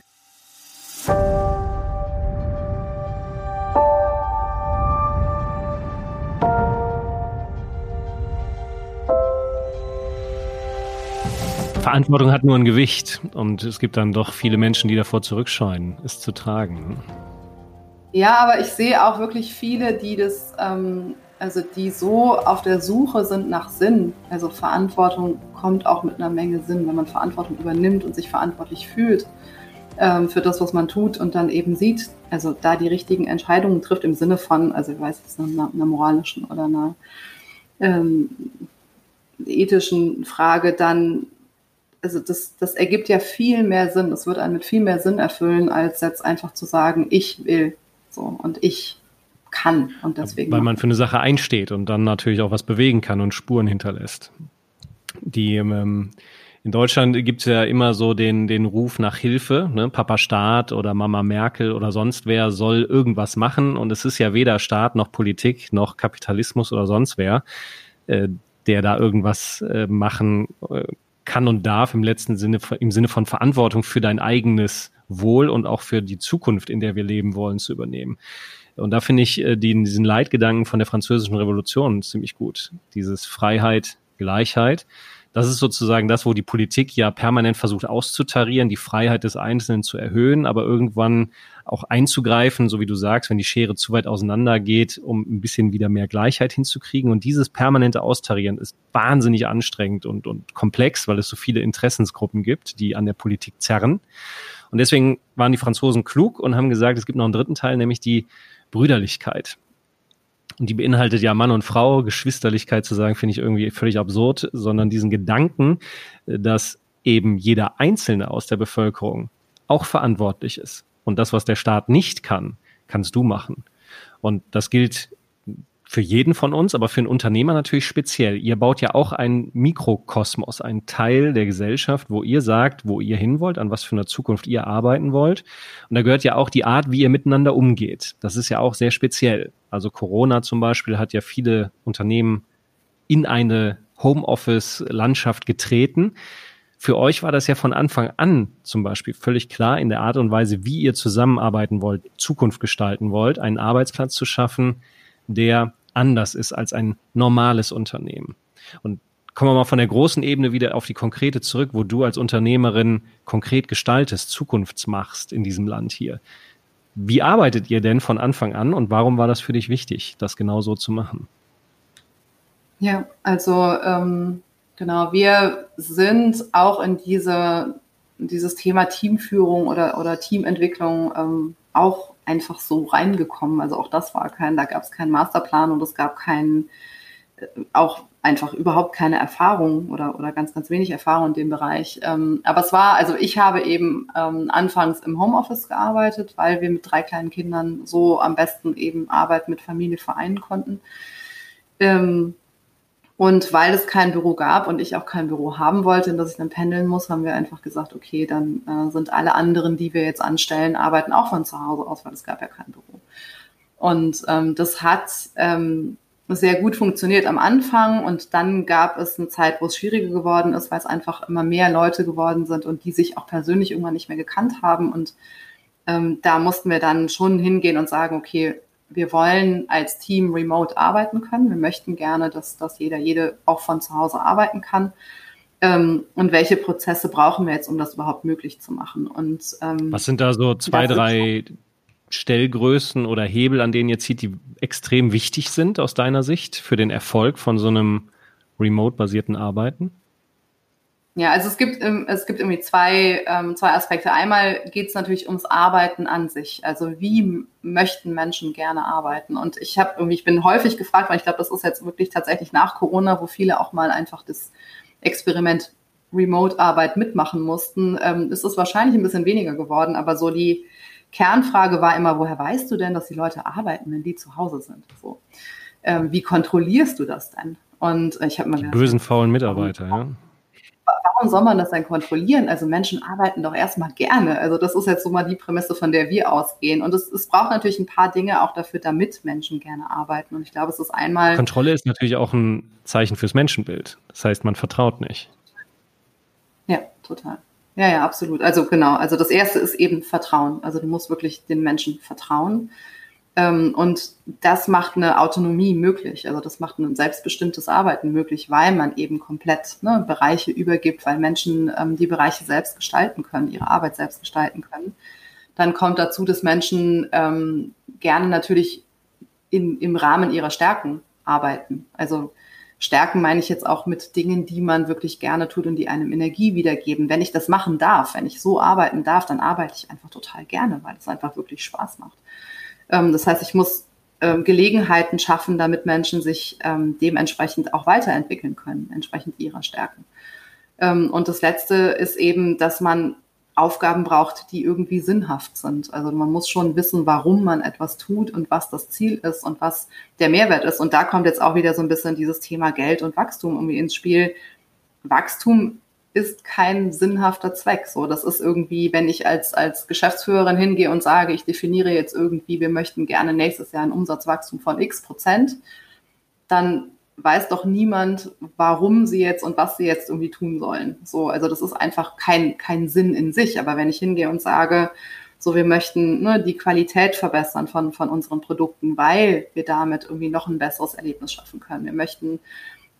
A: Verantwortung hat nur ein Gewicht und es gibt dann doch viele Menschen, die davor zurückscheuen, es zu tragen.
B: Ja, aber ich sehe auch wirklich viele, die das, ähm, also die so auf der Suche sind nach Sinn. Also Verantwortung kommt auch mit einer Menge Sinn, wenn man Verantwortung übernimmt und sich verantwortlich fühlt ähm, für das, was man tut und dann eben sieht, also da die richtigen Entscheidungen trifft im Sinne von, also ich weiß jetzt einer, einer moralischen oder einer ähm, ethischen Frage, dann also das, das ergibt ja viel mehr Sinn. Es wird einen mit viel mehr Sinn erfüllen, als jetzt einfach zu sagen, ich will so und ich kann und deswegen.
A: Weil man für eine Sache einsteht und dann natürlich auch was bewegen kann und Spuren hinterlässt. Die ähm, in Deutschland gibt es ja immer so den, den Ruf nach Hilfe, ne? Papa Staat oder Mama Merkel oder sonst wer soll irgendwas machen. Und es ist ja weder Staat noch Politik noch Kapitalismus oder sonst wer, äh, der da irgendwas äh, machen äh, kann und darf im letzten Sinne, im Sinne von Verantwortung für dein eigenes Wohl und auch für die Zukunft, in der wir leben wollen, zu übernehmen. Und da finde ich äh, die, diesen Leitgedanken von der französischen Revolution ziemlich gut. Dieses Freiheit, Gleichheit. Das ist sozusagen das, wo die Politik ja permanent versucht auszutarieren, die Freiheit des Einzelnen zu erhöhen, aber irgendwann auch einzugreifen, so wie du sagst, wenn die Schere zu weit auseinander geht, um ein bisschen wieder mehr Gleichheit hinzukriegen. Und dieses permanente Austarieren ist wahnsinnig anstrengend und, und komplex, weil es so viele Interessensgruppen gibt, die an der Politik zerren. Und deswegen waren die Franzosen klug und haben gesagt, es gibt noch einen dritten Teil, nämlich die Brüderlichkeit. Und die beinhaltet ja Mann und Frau, Geschwisterlichkeit zu sagen, finde ich irgendwie völlig absurd, sondern diesen Gedanken, dass eben jeder Einzelne aus der Bevölkerung auch verantwortlich ist. Und das, was der Staat nicht kann, kannst du machen. Und das gilt für jeden von uns, aber für einen Unternehmer natürlich speziell. Ihr baut ja auch einen Mikrokosmos, einen Teil der Gesellschaft, wo ihr sagt, wo ihr hin wollt, an was für einer Zukunft ihr arbeiten wollt. Und da gehört ja auch die Art, wie ihr miteinander umgeht. Das ist ja auch sehr speziell. Also Corona zum Beispiel hat ja viele Unternehmen in eine Homeoffice-Landschaft getreten. Für euch war das ja von Anfang an zum Beispiel völlig klar in der Art und Weise, wie ihr zusammenarbeiten wollt, Zukunft gestalten wollt, einen Arbeitsplatz zu schaffen, der anders ist als ein normales Unternehmen. Und kommen wir mal von der großen Ebene wieder auf die konkrete zurück, wo du als Unternehmerin konkret gestaltest, Zukunftsmachst in diesem Land hier. Wie arbeitet ihr denn von Anfang an und warum war das für dich wichtig, das genau so zu machen?
B: Ja, also ähm, genau, wir sind auch in diese, dieses Thema Teamführung oder, oder Teamentwicklung ähm, auch einfach so reingekommen. Also auch das war kein, da gab es keinen Masterplan und es gab keinen, äh, auch einfach überhaupt keine Erfahrung oder, oder ganz, ganz wenig Erfahrung in dem Bereich. Ähm, aber es war, also ich habe eben ähm, anfangs im Homeoffice gearbeitet, weil wir mit drei kleinen Kindern so am besten eben Arbeit mit Familie vereinen konnten. Ähm, und weil es kein Büro gab und ich auch kein Büro haben wollte, in das ich dann pendeln muss, haben wir einfach gesagt, okay, dann äh, sind alle anderen, die wir jetzt anstellen, arbeiten auch von zu Hause aus, weil es gab ja kein Büro. Und ähm, das hat ähm, sehr gut funktioniert am Anfang und dann gab es eine Zeit, wo es schwieriger geworden ist, weil es einfach immer mehr Leute geworden sind und die sich auch persönlich irgendwann nicht mehr gekannt haben. Und ähm, da mussten wir dann schon hingehen und sagen, okay, wir wollen als Team remote arbeiten können. Wir möchten gerne, dass, dass jeder, jede auch von zu Hause arbeiten kann. Ähm, und welche Prozesse brauchen wir jetzt, um das überhaupt möglich zu machen? Und
A: ähm, was sind da so zwei, drei Stellgrößen oder Hebel, an denen ihr zieht, die extrem wichtig sind aus deiner Sicht für den Erfolg von so einem remote-basierten Arbeiten?
B: Ja, also es gibt, es gibt irgendwie zwei, ähm, zwei Aspekte. Einmal geht es natürlich ums Arbeiten an sich. Also wie möchten Menschen gerne arbeiten? Und ich habe irgendwie, ich bin häufig gefragt, weil ich glaube, das ist jetzt wirklich tatsächlich nach Corona, wo viele auch mal einfach das Experiment Remote-Arbeit mitmachen mussten, ähm, ist es wahrscheinlich ein bisschen weniger geworden. Aber so die Kernfrage war immer, woher weißt du denn, dass die Leute arbeiten, wenn die zu Hause sind? So. Ähm, wie kontrollierst du das denn?
A: Und ich habe mal die bösen faulen Mitarbeiter, ja
B: warum soll man das denn kontrollieren? Also Menschen arbeiten doch erstmal gerne. Also das ist jetzt so mal die Prämisse, von der wir ausgehen. Und es, es braucht natürlich ein paar Dinge auch dafür, damit Menschen gerne arbeiten. Und ich glaube, es ist einmal.
A: Kontrolle ist natürlich auch ein Zeichen fürs Menschenbild. Das heißt, man vertraut nicht.
B: Ja, total. Ja, ja, absolut. Also genau. Also das erste ist eben Vertrauen. Also du musst wirklich den Menschen vertrauen. Ähm, und das macht eine Autonomie möglich. Also das macht ein selbstbestimmtes Arbeiten möglich, weil man eben komplett ne, Bereiche übergibt, weil Menschen ähm, die Bereiche selbst gestalten können, ihre Arbeit selbst gestalten können. Dann kommt dazu, dass Menschen ähm, gerne natürlich in, im Rahmen ihrer Stärken arbeiten. Also Stärken meine ich jetzt auch mit Dingen, die man wirklich gerne tut und die einem Energie wiedergeben. Wenn ich das machen darf, wenn ich so arbeiten darf, dann arbeite ich einfach total gerne, weil es einfach wirklich Spaß macht. Ähm, das heißt, ich muss ähm, Gelegenheiten schaffen, damit Menschen sich ähm, dementsprechend auch weiterentwickeln können, entsprechend ihrer Stärken. Und das Letzte ist eben, dass man Aufgaben braucht, die irgendwie sinnhaft sind. Also man muss schon wissen, warum man etwas tut und was das Ziel ist und was der Mehrwert ist. Und da kommt jetzt auch wieder so ein bisschen dieses Thema Geld und Wachstum irgendwie ins Spiel. Wachstum ist kein sinnhafter Zweck. So, das ist irgendwie, wenn ich als, als Geschäftsführerin hingehe und sage, ich definiere jetzt irgendwie, wir möchten gerne nächstes Jahr ein Umsatzwachstum von x Prozent, dann weiß doch niemand, warum sie jetzt und was sie jetzt irgendwie tun sollen. So, also das ist einfach kein, kein Sinn in sich. Aber wenn ich hingehe und sage, so, wir möchten ne, die Qualität verbessern von, von unseren Produkten, weil wir damit irgendwie noch ein besseres Erlebnis schaffen können. Wir möchten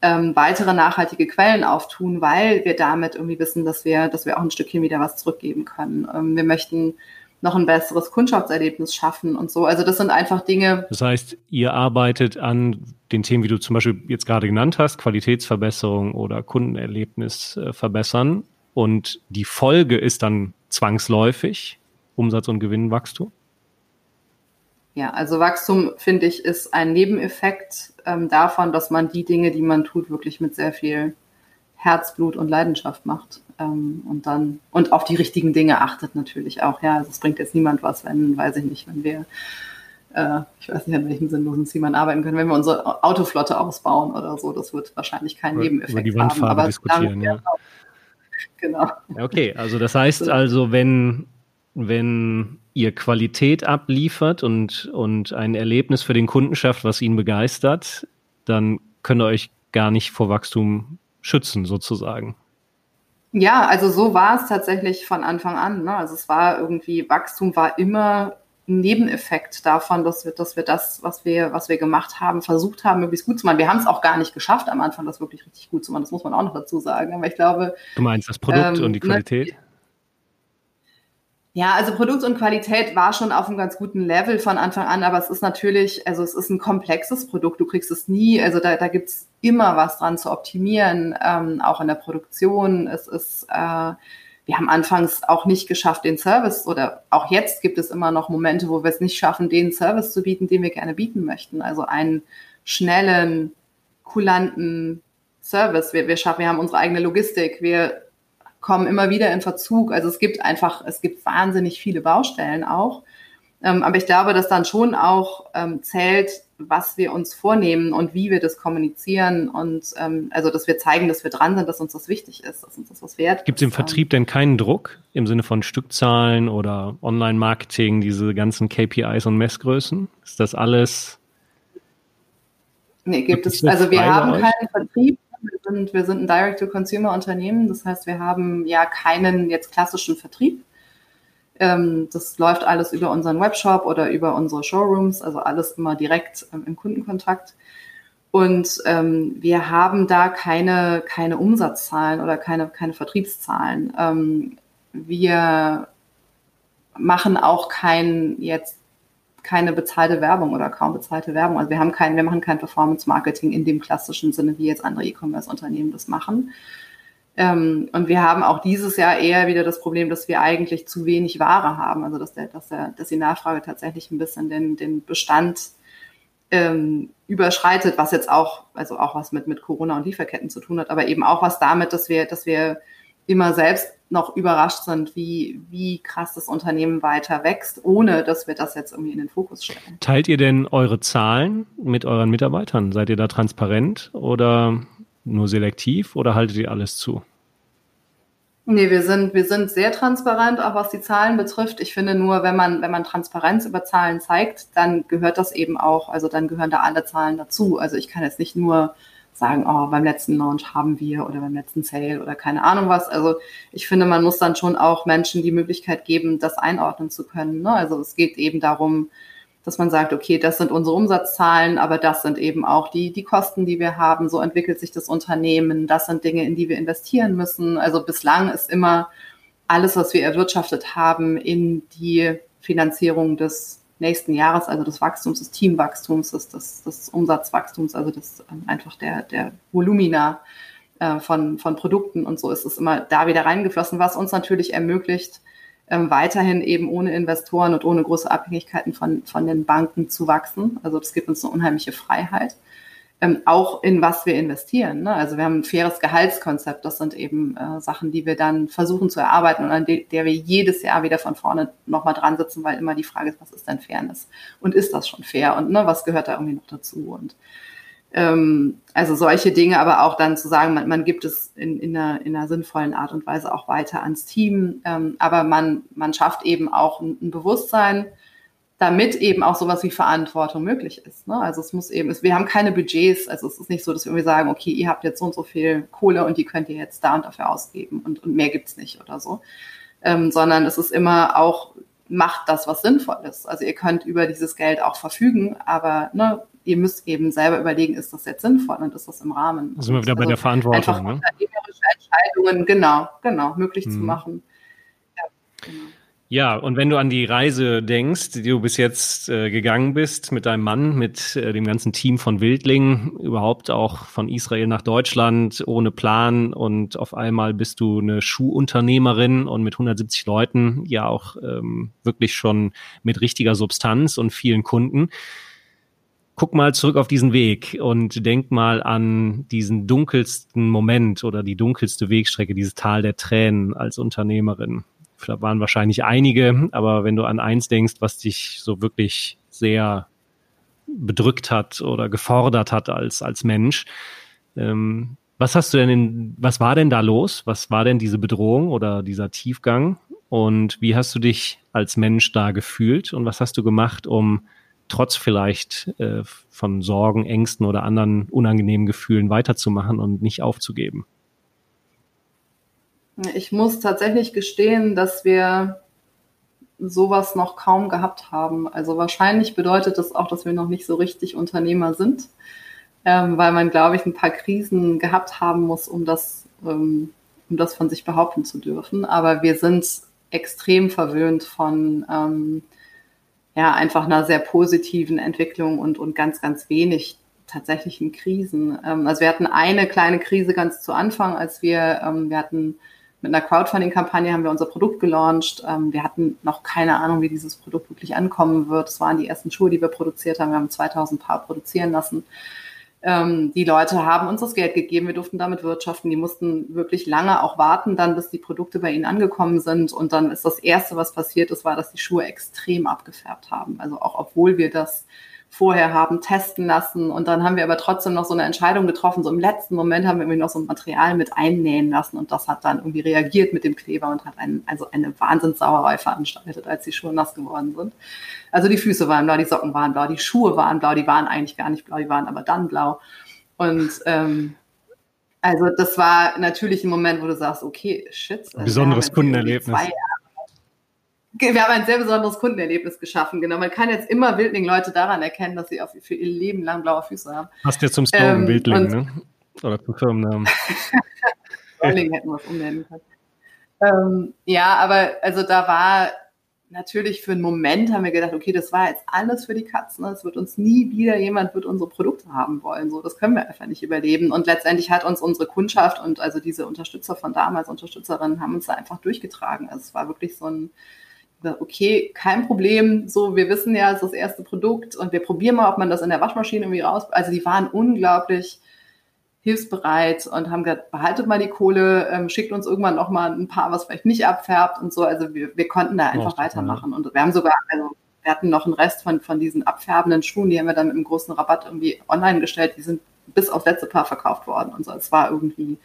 B: ähm, weitere nachhaltige Quellen auftun, weil wir damit irgendwie wissen, dass wir, dass wir auch ein Stückchen wieder was zurückgeben können. Ähm, wir möchten noch ein besseres Kundschaftserlebnis schaffen und so. Also das sind einfach Dinge.
A: Das heißt, ihr arbeitet an den Themen, wie du zum Beispiel jetzt gerade genannt hast, Qualitätsverbesserung oder Kundenerlebnis äh, verbessern. Und die Folge ist dann zwangsläufig Umsatz- und Gewinnwachstum?
B: Ja, also Wachstum, finde ich, ist ein Nebeneffekt ähm, davon, dass man die Dinge, die man tut, wirklich mit sehr viel Herzblut und Leidenschaft macht. Ähm, und dann, und auf die richtigen Dinge achtet natürlich auch. Ja, also es bringt jetzt niemand was, wenn, weiß ich nicht, wenn wir äh, ich weiß nicht, an welchem sinnlosen Ziel man arbeiten können, wenn wir unsere Autoflotte ausbauen oder so. Das wird wahrscheinlich keinen über, Nebeneffekt über
A: die Wandfarbe haben. Aber diskutieren, ja. Genau. Okay, also das heißt also, wenn, wenn ihr Qualität abliefert und, und ein Erlebnis für den Kunden schafft, was ihn begeistert, dann könnt ihr euch gar nicht vor Wachstum schützen, sozusagen.
B: Ja, also so war es tatsächlich von Anfang an. Ne? Also es war irgendwie, Wachstum war immer ein Nebeneffekt davon, dass wir, dass wir das, was wir, was wir gemacht haben, versucht haben, möglichst gut zu machen. Wir haben es auch gar nicht geschafft, am Anfang das wirklich richtig gut zu machen. Das muss man auch noch dazu sagen. Aber ich glaube.
A: Du meinst das Produkt ähm, und die Qualität? Ne,
B: ja, also Produkt und Qualität war schon auf einem ganz guten Level von Anfang an, aber es ist natürlich, also es ist ein komplexes Produkt, du kriegst es nie, also da, da gibt's immer was dran zu optimieren, ähm, auch in der Produktion. Es ist, äh, wir haben anfangs auch nicht geschafft, den Service oder auch jetzt gibt es immer noch Momente, wo wir es nicht schaffen, den Service zu bieten, den wir gerne bieten möchten. Also einen schnellen, kulanten Service. Wir, wir schaffen, wir haben unsere eigene Logistik, wir kommen immer wieder in Verzug. Also es gibt einfach, es gibt wahnsinnig viele Baustellen auch. Ähm, aber ich glaube, dass dann schon auch ähm, zählt, was wir uns vornehmen und wie wir das kommunizieren und ähm, also, dass wir zeigen, dass wir dran sind, dass uns das wichtig ist, dass uns das was wert
A: Gibt es im Vertrieb denn keinen Druck im Sinne von Stückzahlen oder Online-Marketing, diese ganzen KPIs und Messgrößen? Ist das alles?
B: Nee, gibt es. Also wir haben keinen Vertrieb wir sind, wir sind ein Direct-to-Consumer-Unternehmen. Das heißt, wir haben ja keinen jetzt klassischen Vertrieb. Ähm, das läuft alles über unseren Webshop oder über unsere Showrooms, also alles immer direkt ähm, im Kundenkontakt. Und ähm, wir haben da keine, keine Umsatzzahlen oder keine, keine Vertriebszahlen. Ähm, wir machen auch kein jetzt keine bezahlte Werbung oder kaum bezahlte Werbung. Also wir haben kein, wir machen kein Performance Marketing in dem klassischen Sinne, wie jetzt andere E-Commerce-Unternehmen das machen. Ähm, und wir haben auch dieses Jahr eher wieder das Problem, dass wir eigentlich zu wenig Ware haben. Also dass der, dass der, dass die Nachfrage tatsächlich ein bisschen den, den Bestand ähm, überschreitet, was jetzt auch, also auch was mit, mit Corona und Lieferketten zu tun hat, aber eben auch was damit, dass wir, dass wir immer selbst noch überrascht sind, wie, wie krass das Unternehmen weiter wächst, ohne dass wir das jetzt irgendwie in den Fokus stellen.
A: Teilt ihr denn eure Zahlen mit euren Mitarbeitern? Seid ihr da transparent oder nur selektiv oder haltet ihr alles zu?
B: Nee, wir sind, wir sind sehr transparent, auch was die Zahlen betrifft. Ich finde nur, wenn man, wenn man Transparenz über Zahlen zeigt, dann gehört das eben auch, also dann gehören da alle Zahlen dazu. Also ich kann jetzt nicht nur sagen, oh, beim letzten Launch haben wir oder beim letzten Sale oder keine Ahnung was. Also ich finde, man muss dann schon auch Menschen die Möglichkeit geben, das einordnen zu können. Ne? Also es geht eben darum, dass man sagt, okay, das sind unsere Umsatzzahlen, aber das sind eben auch die, die Kosten, die wir haben. So entwickelt sich das Unternehmen. Das sind Dinge, in die wir investieren müssen. Also bislang ist immer alles, was wir erwirtschaftet haben, in die Finanzierung des nächsten Jahres, also des Wachstums, des Teamwachstums, des, des, des Umsatzwachstums, also des ähm, einfach der, der Volumina äh, von, von Produkten und so ist es immer da wieder reingeflossen, was uns natürlich ermöglicht, ähm, weiterhin eben ohne Investoren und ohne große Abhängigkeiten von, von den Banken zu wachsen. Also das gibt uns eine unheimliche Freiheit ähm, auch in was wir investieren. Ne? Also wir haben ein faires Gehaltskonzept. Das sind eben äh, Sachen, die wir dann versuchen zu erarbeiten und an de der wir jedes Jahr wieder von vorne nochmal dran sitzen, weil immer die Frage ist, was ist denn Fairness? Und ist das schon fair? Und ne, was gehört da irgendwie noch dazu? Und ähm, also solche Dinge, aber auch dann zu sagen, man, man gibt es in, in, einer, in einer sinnvollen Art und Weise auch weiter ans Team. Ähm, aber man, man schafft eben auch ein, ein Bewusstsein, damit eben auch sowas wie Verantwortung möglich ist. Ne? Also es muss eben, es, wir haben keine Budgets, also es ist nicht so, dass wir irgendwie sagen, okay, ihr habt jetzt so und so viel Kohle und die könnt ihr jetzt da und dafür ausgeben und, und mehr gibt's nicht oder so. Ähm, sondern es ist immer auch, macht das, was sinnvoll ist. Also ihr könnt über dieses Geld auch verfügen, aber ne, ihr müsst eben selber überlegen, ist das jetzt sinnvoll und ist das im Rahmen?
A: Da sind wir wieder also bei der Verantwortung. Einfach ne?
B: Entscheidungen, genau, genau, möglich mhm. zu machen.
A: Ja, genau. Ja, und wenn du an die Reise denkst, die du bis jetzt äh, gegangen bist mit deinem Mann, mit äh, dem ganzen Team von Wildling, überhaupt auch von Israel nach Deutschland ohne Plan und auf einmal bist du eine Schuhunternehmerin und mit 170 Leuten ja auch ähm, wirklich schon mit richtiger Substanz und vielen Kunden. Guck mal zurück auf diesen Weg und denk mal an diesen dunkelsten Moment oder die dunkelste Wegstrecke, dieses Tal der Tränen als Unternehmerin waren wahrscheinlich einige, aber wenn du an eins denkst, was dich so wirklich sehr bedrückt hat oder gefordert hat als, als Mensch. Ähm, was hast du denn in, was war denn da los? Was war denn diese Bedrohung oder dieser Tiefgang? Und wie hast du dich als Mensch da gefühlt? Und was hast du gemacht, um trotz vielleicht äh, von Sorgen, Ängsten oder anderen unangenehmen Gefühlen weiterzumachen und nicht aufzugeben?
B: Ich muss tatsächlich gestehen, dass wir sowas noch kaum gehabt haben. Also wahrscheinlich bedeutet das auch, dass wir noch nicht so richtig Unternehmer sind, ähm, weil man, glaube ich, ein paar Krisen gehabt haben muss, um das, ähm, um das von sich behaupten zu dürfen. Aber wir sind extrem verwöhnt von ähm, ja einfach einer sehr positiven Entwicklung und, und ganz, ganz wenig tatsächlichen Krisen. Ähm, also wir hatten eine kleine Krise ganz zu Anfang, als wir, ähm, wir hatten mit einer Crowdfunding-Kampagne haben wir unser Produkt gelauncht. Ähm, wir hatten noch keine Ahnung, wie dieses Produkt wirklich ankommen wird. Es waren die ersten Schuhe, die wir produziert haben. Wir haben 2000 Paar produzieren lassen. Ähm, die Leute haben uns das Geld gegeben, wir durften damit wirtschaften. Die mussten wirklich lange auch warten, dann bis die Produkte bei ihnen angekommen sind. Und dann ist das Erste, was passiert ist, war, dass die Schuhe extrem abgefärbt haben. Also auch obwohl wir das vorher haben testen lassen. Und dann haben wir aber trotzdem noch so eine Entscheidung getroffen. So im letzten Moment haben wir irgendwie noch so ein Material mit einnähen lassen und das hat dann irgendwie reagiert mit dem Kleber und hat einen, also eine Wahnsinnssauerei veranstaltet, als die Schuhe nass geworden sind. Also die Füße waren blau, die Socken waren blau, die Schuhe waren blau, die waren eigentlich gar nicht blau, die waren aber dann blau. Und ähm, also das war natürlich ein Moment, wo du sagst, okay, shit.
A: Besonderes Kundenerlebnis.
B: Zwei wir haben ein sehr besonderes Kundenerlebnis geschaffen. Genau, man kann jetzt immer Wildling-Leute daran erkennen, dass sie auf, für ihr Leben lang blaue Füße haben.
A: Hast du zum Slogan ähm, Wildling, ne? Oder zum Firmennamen.
B: Wildling hätten wir es umnennen können. Ähm, ja, aber also da war natürlich für einen Moment haben wir gedacht, okay, das war jetzt alles für die Katzen. Es wird uns nie wieder jemand wird unsere Produkte haben wollen. So, das können wir einfach nicht überleben. Und letztendlich hat uns unsere Kundschaft und also diese Unterstützer von damals, Unterstützerinnen, haben uns da einfach durchgetragen. Also es war wirklich so ein okay, kein Problem, so, wir wissen ja, es ist das erste Produkt und wir probieren mal, ob man das in der Waschmaschine irgendwie raus, also die waren unglaublich hilfsbereit und haben gesagt, behaltet mal die Kohle, ähm, schickt uns irgendwann noch mal ein paar, was vielleicht nicht abfärbt und so, also wir, wir konnten da einfach oh, weitermachen. Und wir haben sogar, also wir hatten noch einen Rest von, von diesen abfärbenden Schuhen, die haben wir dann mit einem großen Rabatt irgendwie online gestellt, die sind bis auf letzte Paar verkauft worden und so, es war irgendwie,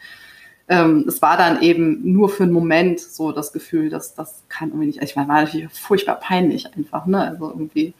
B: ähm, es war dann eben nur für einen Moment so das Gefühl, dass das kann irgendwie nicht. Ich meine, war natürlich furchtbar peinlich einfach, ne? Also irgendwie.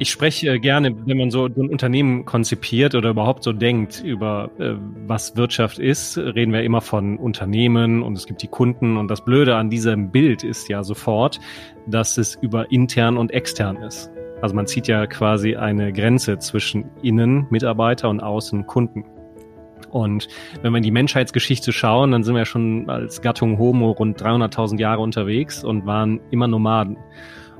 A: Ich spreche gerne, wenn man so ein Unternehmen konzipiert oder überhaupt so denkt über äh, was Wirtschaft ist, reden wir immer von Unternehmen und es gibt die Kunden und das Blöde an diesem Bild ist ja sofort, dass es über intern und extern ist. Also man zieht ja quasi eine Grenze zwischen innen Mitarbeiter und außen Kunden. Und wenn wir in die Menschheitsgeschichte schauen, dann sind wir schon als Gattung Homo rund 300.000 Jahre unterwegs und waren immer Nomaden.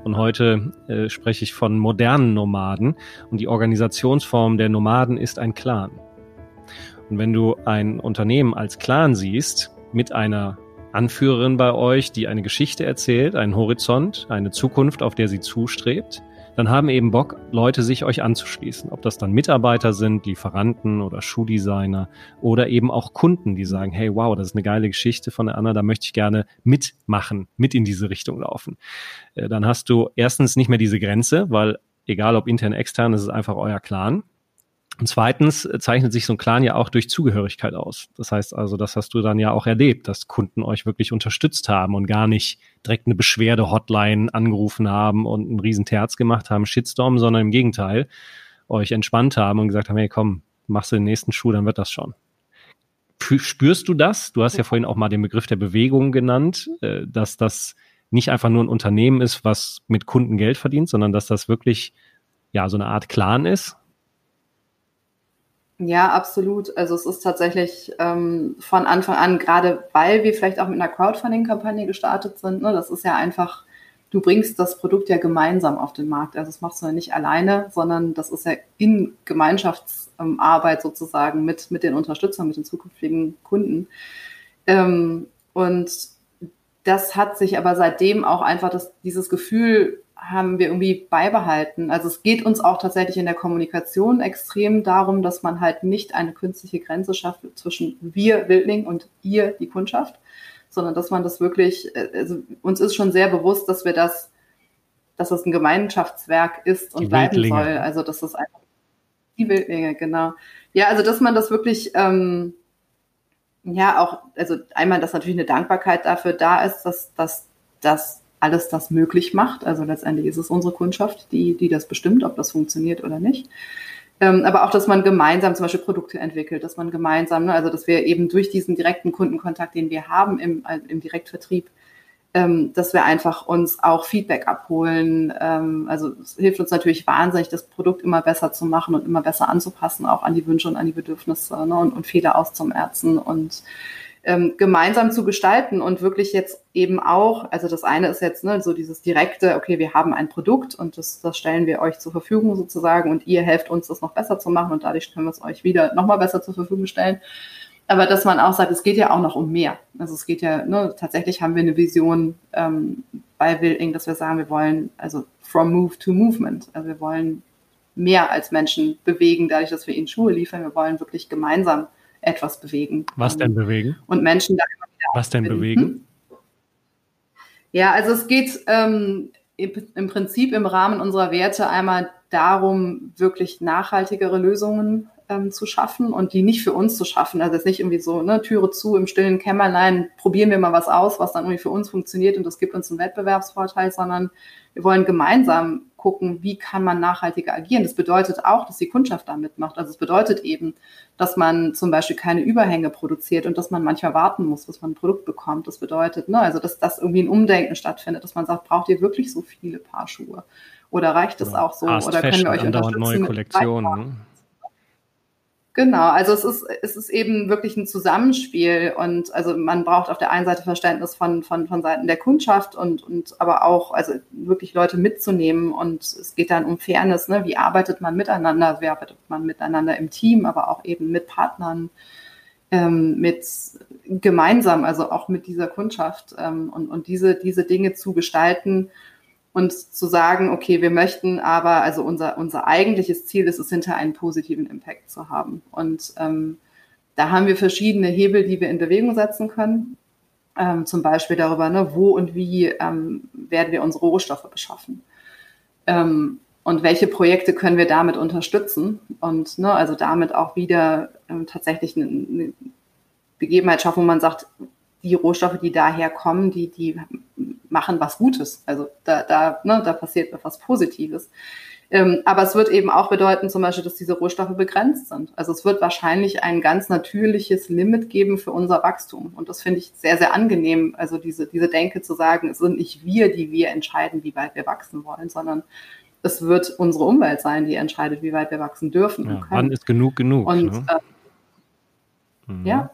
A: Und heute äh, spreche ich von modernen Nomaden. Und die Organisationsform der Nomaden ist ein Clan. Und wenn du ein Unternehmen als Clan siehst, mit einer Anführerin bei euch, die eine Geschichte erzählt, einen Horizont, eine Zukunft, auf der sie zustrebt, dann haben eben Bock, Leute sich euch anzuschließen. Ob das dann Mitarbeiter sind, Lieferanten oder Schuhdesigner oder eben auch Kunden, die sagen, hey, wow, das ist eine geile Geschichte von der Anna, da möchte ich gerne mitmachen, mit in diese Richtung laufen. Äh, dann hast du erstens nicht mehr diese Grenze, weil egal ob intern, extern, es ist einfach euer Clan. Und zweitens zeichnet sich so ein Clan ja auch durch Zugehörigkeit aus. Das heißt also, das hast du dann ja auch erlebt, dass Kunden euch wirklich unterstützt haben und gar nicht direkt eine Beschwerde-Hotline angerufen haben und einen riesen Terz gemacht haben, Shitstorm, sondern im Gegenteil, euch entspannt haben und gesagt haben, hey komm, machst du den nächsten Schuh, dann wird das schon. Spürst du das? Du hast ja vorhin auch mal den Begriff der Bewegung genannt, äh, dass das nicht einfach nur ein Unternehmen ist, was mit Kunden Geld verdient, sondern dass das wirklich ja so eine Art Clan ist,
B: ja, absolut. Also es ist tatsächlich ähm, von Anfang an, gerade weil wir vielleicht auch mit einer Crowdfunding-Kampagne gestartet sind, ne, das ist ja einfach, du bringst das Produkt ja gemeinsam auf den Markt. Also das machst du ja nicht alleine, sondern das ist ja in Gemeinschaftsarbeit sozusagen mit, mit den Unterstützern, mit den zukünftigen Kunden. Ähm, und das hat sich aber seitdem auch einfach das, dieses Gefühl haben wir irgendwie beibehalten. Also es geht uns auch tatsächlich in der Kommunikation extrem darum, dass man halt nicht eine künstliche Grenze schafft zwischen wir Wildling und ihr die Kundschaft, sondern dass man das wirklich, äh, also uns ist schon sehr bewusst, dass wir das, dass das ein Gemeinschaftswerk ist und bleiben soll. Also dass das einfach die Wildlinge, genau. Ja, also dass man das wirklich ähm, ja auch, also einmal, dass natürlich eine Dankbarkeit dafür da ist, dass, dass, dass alles das möglich macht. Also letztendlich ist es unsere Kundschaft, die, die das bestimmt, ob das funktioniert oder nicht. Ähm, aber auch, dass man gemeinsam zum Beispiel Produkte entwickelt, dass man gemeinsam, ne, also dass wir eben durch diesen direkten Kundenkontakt, den wir haben im, äh, im Direktvertrieb, ähm, dass wir einfach uns auch Feedback abholen. Ähm, also es hilft uns natürlich wahnsinnig, das Produkt immer besser zu machen und immer besser anzupassen, auch an die Wünsche und an die Bedürfnisse ne, und, und Fehler auszumerzen und ähm, gemeinsam zu gestalten und wirklich jetzt eben auch, also das eine ist jetzt ne, so dieses direkte, okay, wir haben ein Produkt und das, das stellen wir euch zur Verfügung sozusagen und ihr helft uns, das noch besser zu machen und dadurch können wir es euch wieder nochmal besser zur Verfügung stellen. Aber dass man auch sagt, es geht ja auch noch um mehr. Also es geht ja, ne, tatsächlich haben wir eine Vision ähm, bei Building, dass wir sagen, wir wollen, also from move to movement. Also wir wollen mehr als Menschen bewegen, dadurch, dass wir ihnen Schuhe liefern. Wir wollen wirklich gemeinsam etwas bewegen.
A: Was denn bewegen?
B: Und Menschen da immer
A: wieder Was denn bewegen?
B: Ja, also es geht ähm, im Prinzip im Rahmen unserer Werte einmal darum, wirklich nachhaltigere Lösungen ähm, zu schaffen und die nicht für uns zu schaffen. Also jetzt nicht irgendwie so, ne, Türe zu im stillen Kämmerlein, probieren wir mal was aus, was dann irgendwie für uns funktioniert und das gibt uns einen Wettbewerbsvorteil, sondern wir wollen gemeinsam gucken, wie kann man nachhaltiger agieren. Das bedeutet auch, dass die Kundschaft da mitmacht. Also es bedeutet eben, dass man zum Beispiel keine Überhänge produziert und dass man manchmal warten muss, bis man ein Produkt bekommt. Das bedeutet, ne, also dass, dass irgendwie ein Umdenken stattfindet, dass man sagt, braucht ihr wirklich so viele Paar Schuhe? Oder reicht es auch so? Oder können wir euch unterstützen?
A: Neue Kollektionen.
B: Genau, also es ist, es ist eben wirklich ein Zusammenspiel und also man braucht auf der einen Seite Verständnis von, von, von Seiten der Kundschaft und, und aber auch, also wirklich Leute mitzunehmen und es geht dann um Fairness, ne? wie arbeitet man miteinander, wie arbeitet man miteinander im Team, aber auch eben mit Partnern, ähm, mit gemeinsam, also auch mit dieser Kundschaft ähm, und, und diese, diese Dinge zu gestalten und zu sagen, okay, wir möchten aber, also unser, unser eigentliches Ziel ist es, hinter einen positiven Impact zu haben. Und ähm, da haben wir verschiedene Hebel, die wir in Bewegung setzen können. Ähm, zum Beispiel darüber, ne, wo und wie ähm, werden wir unsere Rohstoffe beschaffen. Ähm, und welche Projekte können wir damit unterstützen und ne, also damit auch wieder ähm, tatsächlich eine, eine Begebenheit schaffen, wo man sagt, die Rohstoffe, die daher kommen, die, die machen was Gutes. Also da, da, ne, da passiert etwas Positives. Ähm, aber es wird eben auch bedeuten, zum Beispiel, dass diese Rohstoffe begrenzt sind. Also es wird wahrscheinlich ein ganz natürliches Limit geben für unser Wachstum. Und das finde ich sehr, sehr angenehm. Also diese, diese Denke zu sagen, es sind nicht wir, die wir entscheiden, wie weit wir wachsen wollen, sondern es wird unsere Umwelt sein, die entscheidet, wie weit wir wachsen dürfen.
A: Ja, wann ist genug genug?
B: Und ne? äh, mhm. ja,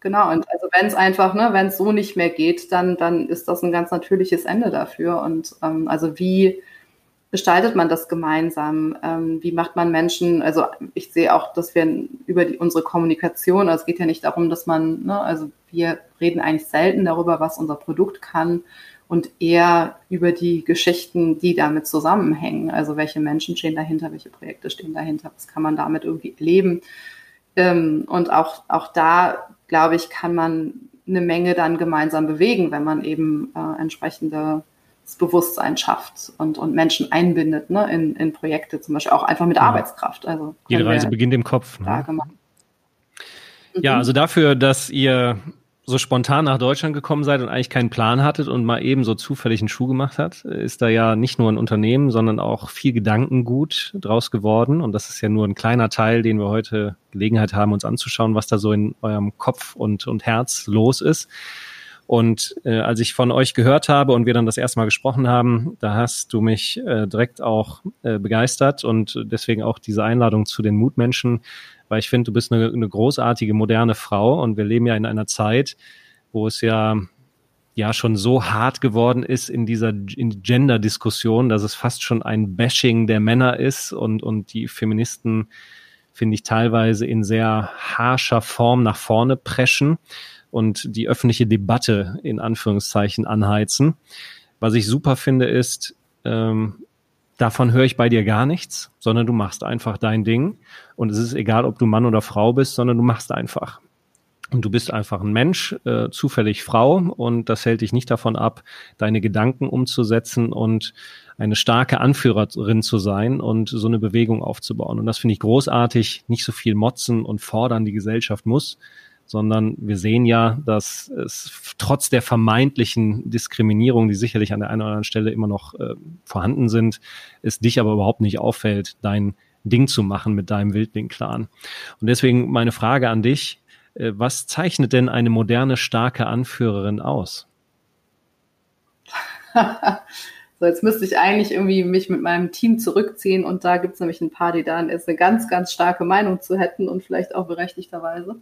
B: Genau, und also wenn es einfach, ne, wenn es so nicht mehr geht, dann, dann ist das ein ganz natürliches Ende dafür. Und ähm, also wie gestaltet man das gemeinsam? Ähm, wie macht man Menschen, also ich sehe auch, dass wir über die, unsere Kommunikation, also es geht ja nicht darum, dass man, ne, also wir reden eigentlich selten darüber, was unser Produkt kann und eher über die Geschichten, die damit zusammenhängen. Also welche Menschen stehen dahinter, welche Projekte stehen dahinter, was kann man damit irgendwie erleben. Ähm, und auch, auch da glaube ich, kann man eine Menge dann gemeinsam bewegen, wenn man eben äh, entsprechende Bewusstsein schafft und, und Menschen einbindet ne, in, in Projekte, zum Beispiel auch einfach mit ja. Arbeitskraft. Also
A: Jede Reise beginnt im Kopf. Ne? Ja, also dafür, dass ihr so spontan nach Deutschland gekommen seid und eigentlich keinen Plan hattet und mal eben so zufällig einen Schuh gemacht hat, ist da ja nicht nur ein Unternehmen, sondern auch viel Gedankengut draus geworden. Und das ist ja nur ein kleiner Teil, den wir heute Gelegenheit haben, uns anzuschauen, was da so in eurem Kopf und, und Herz los ist. Und äh, als ich von euch gehört habe und wir dann das erste Mal gesprochen haben, da hast du mich äh, direkt auch äh, begeistert und deswegen auch diese Einladung zu den Mutmenschen weil ich finde, du bist eine, eine großartige, moderne Frau und wir leben ja in einer Zeit, wo es ja ja schon so hart geworden ist in dieser Gender-Diskussion, dass es fast schon ein Bashing der Männer ist und, und die Feministen, finde ich, teilweise in sehr harscher Form nach vorne preschen und die öffentliche Debatte in Anführungszeichen anheizen. Was ich super finde, ist, ähm, davon höre ich bei dir gar nichts, sondern du machst einfach dein Ding. Und es ist egal, ob du Mann oder Frau bist, sondern du machst einfach. Und du bist einfach ein Mensch, äh, zufällig Frau, und das hält dich nicht davon ab, deine Gedanken umzusetzen und eine starke Anführerin zu sein und so eine Bewegung aufzubauen. Und das finde ich großartig. Nicht so viel motzen und fordern die Gesellschaft muss, sondern wir sehen ja, dass es trotz der vermeintlichen Diskriminierung, die sicherlich an der einen oder anderen Stelle immer noch äh, vorhanden sind, es dich aber überhaupt nicht auffällt, dein Ding zu machen mit deinem Wildling-Clan. Und deswegen meine Frage an dich, äh, was zeichnet denn eine moderne, starke Anführerin aus?
B: so, jetzt müsste ich eigentlich irgendwie mich mit meinem Team zurückziehen und da gibt es nämlich ein paar, die da eine ganz, ganz starke Meinung zu hätten und vielleicht auch berechtigterweise.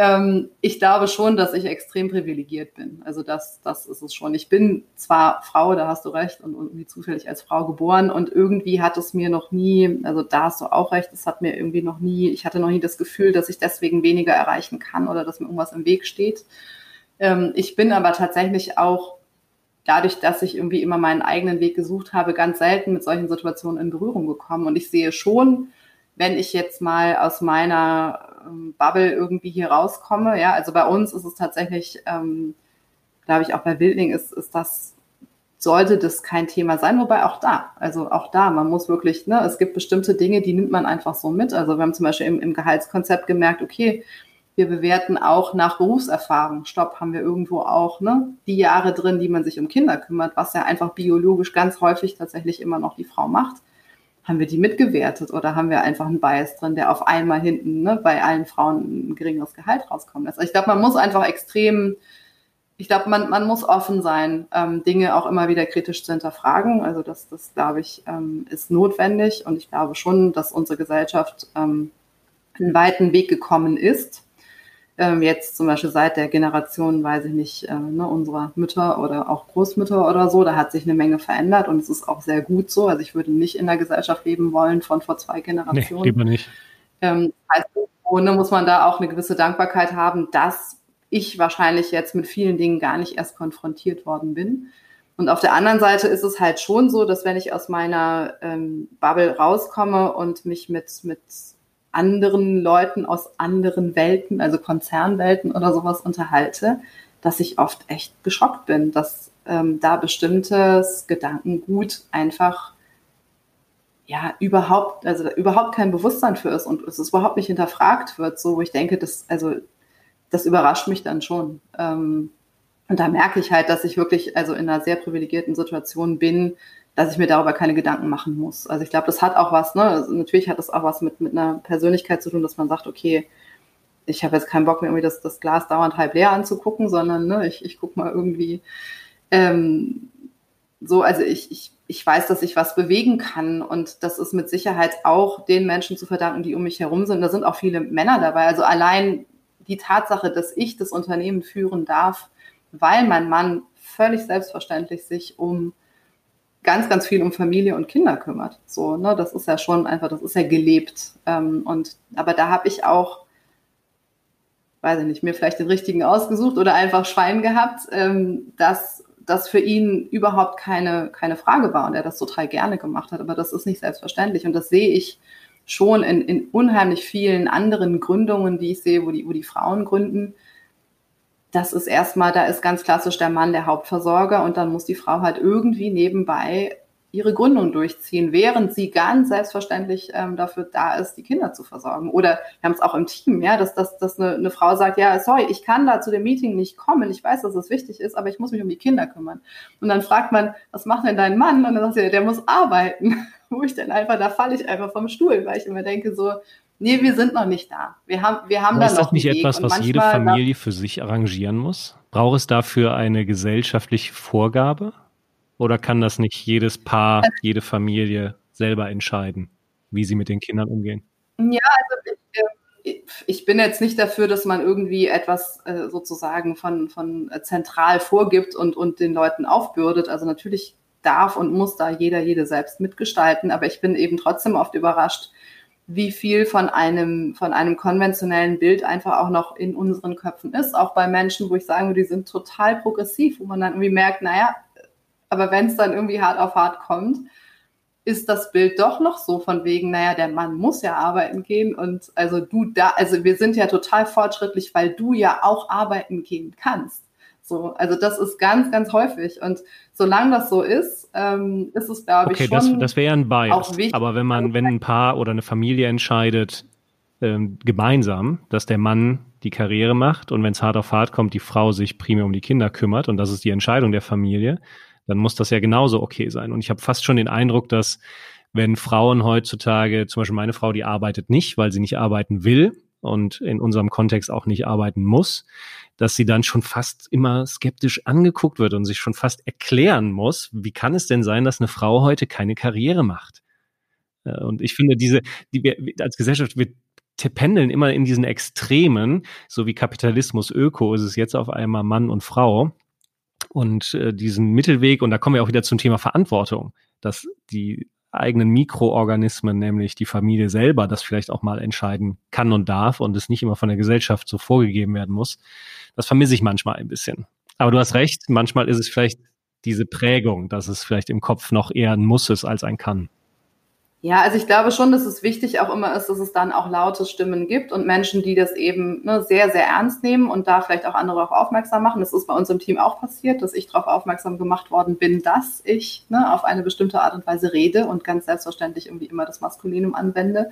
B: Ähm, ich glaube schon, dass ich extrem privilegiert bin. Also das, das ist es schon. Ich bin zwar Frau, da hast du recht, und irgendwie zufällig als Frau geboren und irgendwie hat es mir noch nie, also da hast du auch recht, es hat mir irgendwie noch nie, ich hatte noch nie das Gefühl, dass ich deswegen weniger erreichen kann oder dass mir irgendwas im Weg steht. Ähm, ich bin aber tatsächlich auch dadurch, dass ich irgendwie immer meinen eigenen Weg gesucht habe, ganz selten mit solchen Situationen in Berührung gekommen. Und ich sehe schon, wenn ich jetzt mal aus meiner ähm, Bubble irgendwie hier rauskomme. Ja, also bei uns ist es tatsächlich, ähm, glaube ich, auch bei Wildling ist, ist das, sollte das kein Thema sein, wobei auch da, also auch da, man muss wirklich, ne, es gibt bestimmte Dinge, die nimmt man einfach so mit. Also wir haben zum Beispiel im, im Gehaltskonzept gemerkt, okay, wir bewerten auch nach Berufserfahrung. Stopp, haben wir irgendwo auch ne, die Jahre drin, die man sich um Kinder kümmert, was ja einfach biologisch ganz häufig tatsächlich immer noch die Frau macht haben wir die mitgewertet oder haben wir einfach einen Bias drin, der auf einmal hinten ne, bei allen Frauen ein geringeres Gehalt rauskommen lässt. Also ich glaube, man muss einfach extrem, ich glaube, man, man muss offen sein, ähm, Dinge auch immer wieder kritisch zu hinterfragen. Also das, das glaube ich, ähm, ist notwendig und ich glaube schon, dass unsere Gesellschaft ähm, einen weiten Weg gekommen ist ähm, jetzt zum Beispiel seit der Generation, weiß ich nicht, äh, ne, unserer Mütter oder auch Großmütter oder so, da hat sich eine Menge verändert und es ist auch sehr gut so. Also ich würde nicht in der Gesellschaft leben wollen von vor zwei Generationen. Nee,
A: lieber nicht.
B: Ähm, also, ohne muss man da auch eine gewisse Dankbarkeit haben, dass ich wahrscheinlich jetzt mit vielen Dingen gar nicht erst konfrontiert worden bin. Und auf der anderen Seite ist es halt schon so, dass wenn ich aus meiner ähm, Bubble rauskomme und mich mit, mit anderen Leuten aus anderen Welten, also Konzernwelten oder sowas unterhalte, dass ich oft echt geschockt bin, dass ähm, da bestimmtes Gedankengut einfach ja überhaupt, also überhaupt kein Bewusstsein für ist und es überhaupt nicht hinterfragt wird, so wo ich denke, das, also das überrascht mich dann schon. Ähm, und da merke ich halt, dass ich wirklich also in einer sehr privilegierten Situation bin, dass ich mir darüber keine Gedanken machen muss. Also ich glaube, das hat auch was, ne? Also natürlich hat das auch was mit, mit einer Persönlichkeit zu tun, dass man sagt, okay, ich habe jetzt keinen Bock mehr, irgendwie das, das Glas dauernd halb leer anzugucken, sondern ne, ich, ich gucke mal irgendwie ähm, so, also ich, ich, ich weiß, dass ich was bewegen kann und das ist mit Sicherheit auch den Menschen zu verdanken, die um mich herum sind. Da sind auch viele Männer dabei. Also allein die Tatsache, dass ich das Unternehmen führen darf, weil mein Mann völlig selbstverständlich sich um ganz, ganz viel um Familie und Kinder kümmert. So, ne, das ist ja schon einfach, das ist ja gelebt. Ähm, und aber da habe ich auch, weiß ich nicht, mir vielleicht den richtigen ausgesucht oder einfach Schwein gehabt, ähm, dass das für ihn überhaupt keine, keine Frage war und er das total gerne gemacht hat. Aber das ist nicht selbstverständlich. Und das sehe ich schon in, in unheimlich vielen anderen Gründungen, die ich sehe, wo die, wo die Frauen gründen das ist erstmal, da ist ganz klassisch der Mann der Hauptversorger und dann muss die Frau halt irgendwie nebenbei ihre Gründung durchziehen, während sie ganz selbstverständlich ähm, dafür da ist, die Kinder zu versorgen. Oder wir haben es auch im Team, ja, dass, dass, dass eine, eine Frau sagt, ja, sorry, ich kann da zu dem Meeting nicht kommen, ich weiß, dass es wichtig ist, aber ich muss mich um die Kinder kümmern. Und dann fragt man, was macht denn dein Mann? Und dann sagt sie, der muss arbeiten. Wo ich dann einfach, da falle ich einfach vom Stuhl, weil ich immer denke so, Nee, wir sind noch nicht da. Wir haben, wir haben
A: Aber
B: da
A: ist
B: noch
A: das nicht etwas, was jede Familie für sich arrangieren muss? Braucht es dafür eine gesellschaftliche Vorgabe? Oder kann das nicht jedes Paar, jede Familie selber entscheiden, wie sie mit den Kindern umgehen?
B: Ja, also ich, äh, ich bin jetzt nicht dafür, dass man irgendwie etwas äh, sozusagen von, von zentral vorgibt und, und den Leuten aufbürdet. Also natürlich darf und muss da jeder, jede selbst mitgestalten. Aber ich bin eben trotzdem oft überrascht, wie viel von einem, von einem konventionellen Bild einfach auch noch in unseren Köpfen ist. Auch bei Menschen, wo ich sagen würde, die sind total progressiv, wo man dann irgendwie merkt, naja, Aber wenn es dann irgendwie hart auf hart kommt, ist das Bild doch noch so von wegen, naja, der Mann muss ja arbeiten gehen und also du da, also wir sind ja total fortschrittlich, weil du ja auch arbeiten gehen kannst. So, also das ist ganz, ganz häufig. Und solange das so ist, ähm, ist es, glaube
A: okay,
B: ich, schon.
A: Okay, das, das wäre ja ein Bias. Aber wenn man, wenn ein Paar oder eine Familie entscheidet, ähm, gemeinsam, dass der Mann die Karriere macht und wenn es hart auf hart kommt, die Frau sich primär um die Kinder kümmert und das ist die Entscheidung der Familie, dann muss das ja genauso okay sein. Und ich habe fast schon den Eindruck, dass wenn Frauen heutzutage, zum Beispiel meine Frau, die arbeitet nicht, weil sie nicht arbeiten will und in unserem Kontext auch nicht arbeiten muss, dass sie dann schon fast immer skeptisch angeguckt wird und sich schon fast erklären muss, wie kann es denn sein, dass eine Frau heute keine Karriere macht? Äh, und ich finde, diese, die wir als Gesellschaft, wir pendeln immer in diesen Extremen, so wie Kapitalismus, Öko, ist es jetzt auf einmal Mann und Frau. Und äh, diesen Mittelweg, und da kommen wir auch wieder zum Thema Verantwortung, dass die eigenen Mikroorganismen, nämlich die Familie selber, das vielleicht auch mal entscheiden kann und darf und es nicht immer von der Gesellschaft so vorgegeben werden muss. Das vermisse ich manchmal ein bisschen. Aber du hast recht, manchmal ist es vielleicht diese Prägung, dass es vielleicht im Kopf noch eher ein Muss ist als ein Kann.
B: Ja, also ich glaube schon, dass es wichtig auch immer ist, dass es dann auch laute Stimmen gibt und Menschen, die das eben ne, sehr, sehr ernst nehmen und da vielleicht auch andere auch aufmerksam machen. Das ist bei uns im Team auch passiert, dass ich darauf aufmerksam gemacht worden bin, dass ich ne, auf eine bestimmte Art und Weise rede und ganz selbstverständlich irgendwie immer das Maskulinum anwende.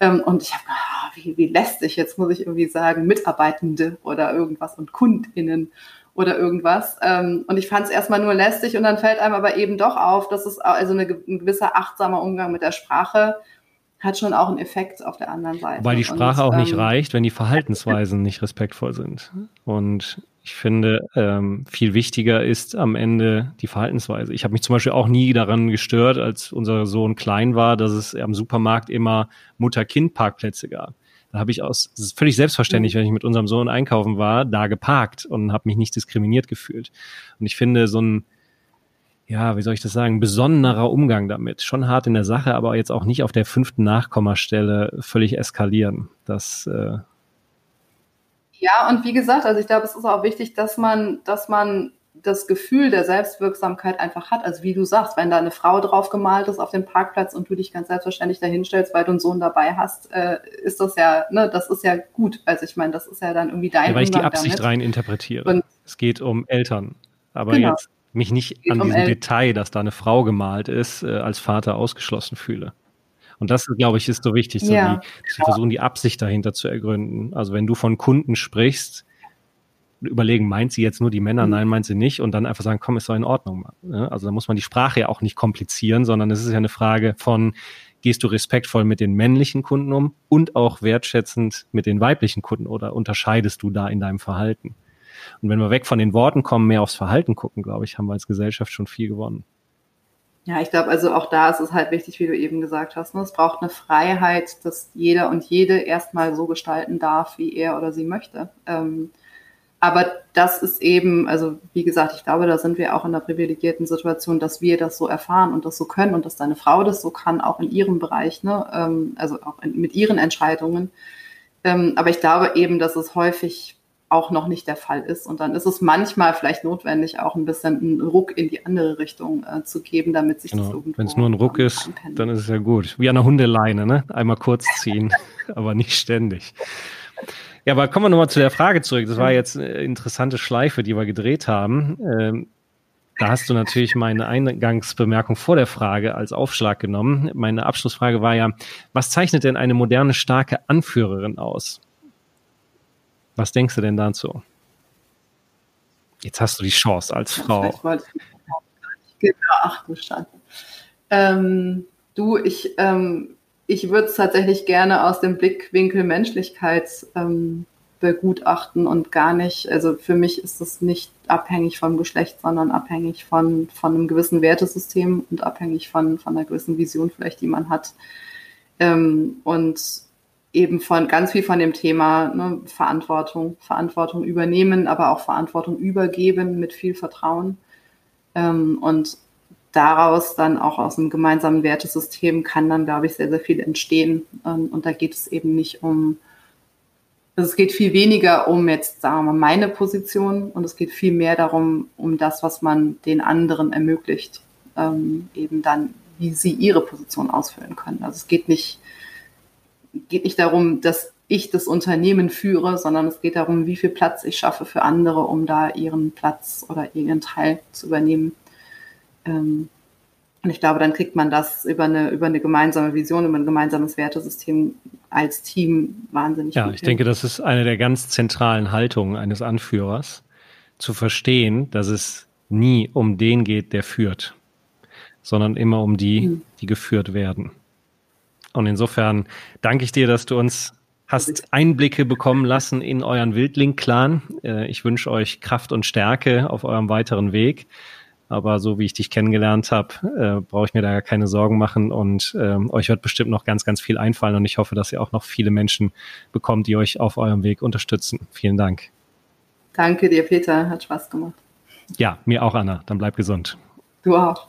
B: Ähm, und ich habe, ah, wie, wie lästig, jetzt muss ich irgendwie sagen, Mitarbeitende oder irgendwas und KundInnen oder irgendwas. Ähm, und ich fand es erstmal nur lästig und dann fällt einem aber eben doch auf, dass es also eine, ein gewisser achtsamer Umgang mit der Sprache hat schon auch einen Effekt auf der anderen Seite.
A: Weil die Sprache und, auch nicht ähm, reicht, wenn die Verhaltensweisen nicht respektvoll sind. Und ich finde, ähm, viel wichtiger ist am Ende die Verhaltensweise. Ich habe mich zum Beispiel auch nie daran gestört, als unser Sohn klein war, dass es am Supermarkt immer Mutter-Kind-Parkplätze gab. Da habe ich aus, das ist völlig selbstverständlich, mhm. wenn ich mit unserem Sohn einkaufen war, da geparkt und habe mich nicht diskriminiert gefühlt. Und ich finde so ein, ja, wie soll ich das sagen, besonderer Umgang damit. Schon hart in der Sache, aber jetzt auch nicht auf der fünften Nachkommastelle völlig eskalieren. Das äh
B: ja, und wie gesagt, also ich glaube, es ist auch wichtig, dass man, dass man das Gefühl der Selbstwirksamkeit einfach hat. Also wie du sagst, wenn da eine Frau drauf gemalt ist auf dem Parkplatz und du dich ganz selbstverständlich dahinstellst, weil du einen Sohn dabei hast, äh, ist das ja, ne, das ist ja gut. Also ich meine, das ist ja dann irgendwie dein
A: ja, Weil ich die Absicht damit. rein interpretiere. Und es geht um Eltern. Aber genau. jetzt mich nicht an um diesem El Detail, dass da eine Frau gemalt ist, äh, als Vater ausgeschlossen fühle. Und das, glaube ich, ist so wichtig, so ja, die, zu versuchen, die Absicht dahinter zu ergründen. Also wenn du von Kunden sprichst, überlegen, meint sie jetzt nur die Männer, mhm. nein, meint sie nicht und dann einfach sagen, komm, ist doch in Ordnung. Also da muss man die Sprache ja auch nicht komplizieren, sondern es ist ja eine Frage von, gehst du respektvoll mit den männlichen Kunden um und auch wertschätzend mit den weiblichen Kunden oder unterscheidest du da in deinem Verhalten? Und wenn wir weg von den Worten kommen, mehr aufs Verhalten gucken, glaube ich, haben wir als Gesellschaft schon viel gewonnen.
B: Ja, ich glaube, also auch da ist es halt wichtig, wie du eben gesagt hast. Ne? Es braucht eine Freiheit, dass jeder und jede erstmal so gestalten darf, wie er oder sie möchte. Ähm, aber das ist eben, also wie gesagt, ich glaube, da sind wir auch in einer privilegierten Situation, dass wir das so erfahren und das so können und dass deine Frau das so kann, auch in ihrem Bereich, ne? Ähm, also auch in, mit ihren Entscheidungen. Ähm, aber ich glaube eben, dass es häufig auch noch nicht der Fall ist. Und dann ist es manchmal vielleicht notwendig, auch ein bisschen einen Ruck in die andere Richtung äh, zu geben, damit sich genau. das
A: irgendwo. Wenn es nur ein Ruck ist, anpennt. dann ist es ja gut. Wie an einer Hundeleine, ne? Einmal kurz ziehen, aber nicht ständig. Ja, aber kommen wir nochmal zu der Frage zurück. Das war jetzt eine interessante Schleife, die wir gedreht haben. Ähm, da hast du natürlich meine Eingangsbemerkung vor der Frage als Aufschlag genommen. Meine Abschlussfrage war ja, was zeichnet denn eine moderne, starke Anführerin aus? Was denkst du denn dazu? Jetzt hast du die Chance als Frau.
B: Genau, ach du Schande. Ähm, du, ich, ähm, ich würde es tatsächlich gerne aus dem Blickwinkel Menschlichkeit ähm, begutachten und gar nicht, also für mich ist das nicht abhängig vom Geschlecht, sondern abhängig von, von einem gewissen Wertesystem und abhängig von, von einer gewissen Vision vielleicht, die man hat. Ähm, und eben von ganz viel von dem Thema ne, Verantwortung, Verantwortung übernehmen, aber auch Verantwortung übergeben mit viel Vertrauen. Ähm, und daraus dann auch aus einem gemeinsamen Wertesystem kann dann, glaube ich, sehr, sehr viel entstehen. Ähm, und da geht es eben nicht um, Also es geht viel weniger um jetzt, sagen wir mal, meine Position und es geht viel mehr darum, um das, was man den anderen ermöglicht, ähm, eben dann, wie sie ihre Position ausfüllen können. Also es geht nicht, geht nicht darum, dass ich das Unternehmen führe, sondern es geht darum, wie viel Platz ich schaffe für andere, um da ihren Platz oder ihren Teil zu übernehmen. Ähm, und ich glaube, dann kriegt man das über eine, über eine gemeinsame Vision, über ein gemeinsames Wertesystem als Team wahnsinnig
A: Ja, ich hin. denke, das ist eine der ganz zentralen Haltungen eines Anführers, zu verstehen, dass es nie um den geht, der führt, sondern immer um die, mhm. die geführt werden. Und insofern danke ich dir, dass du uns hast Einblicke bekommen lassen in euren Wildling-Clan. Äh, ich wünsche euch Kraft und Stärke auf eurem weiteren Weg. Aber so wie ich dich kennengelernt habe, äh, brauche ich mir da keine Sorgen machen und äh, euch wird bestimmt noch ganz, ganz viel einfallen und ich hoffe, dass ihr auch noch viele Menschen bekommt, die euch auf eurem Weg unterstützen. Vielen Dank.
B: Danke dir, Peter. Hat Spaß gemacht.
A: Ja, mir auch, Anna. Dann bleib gesund.
B: Du auch.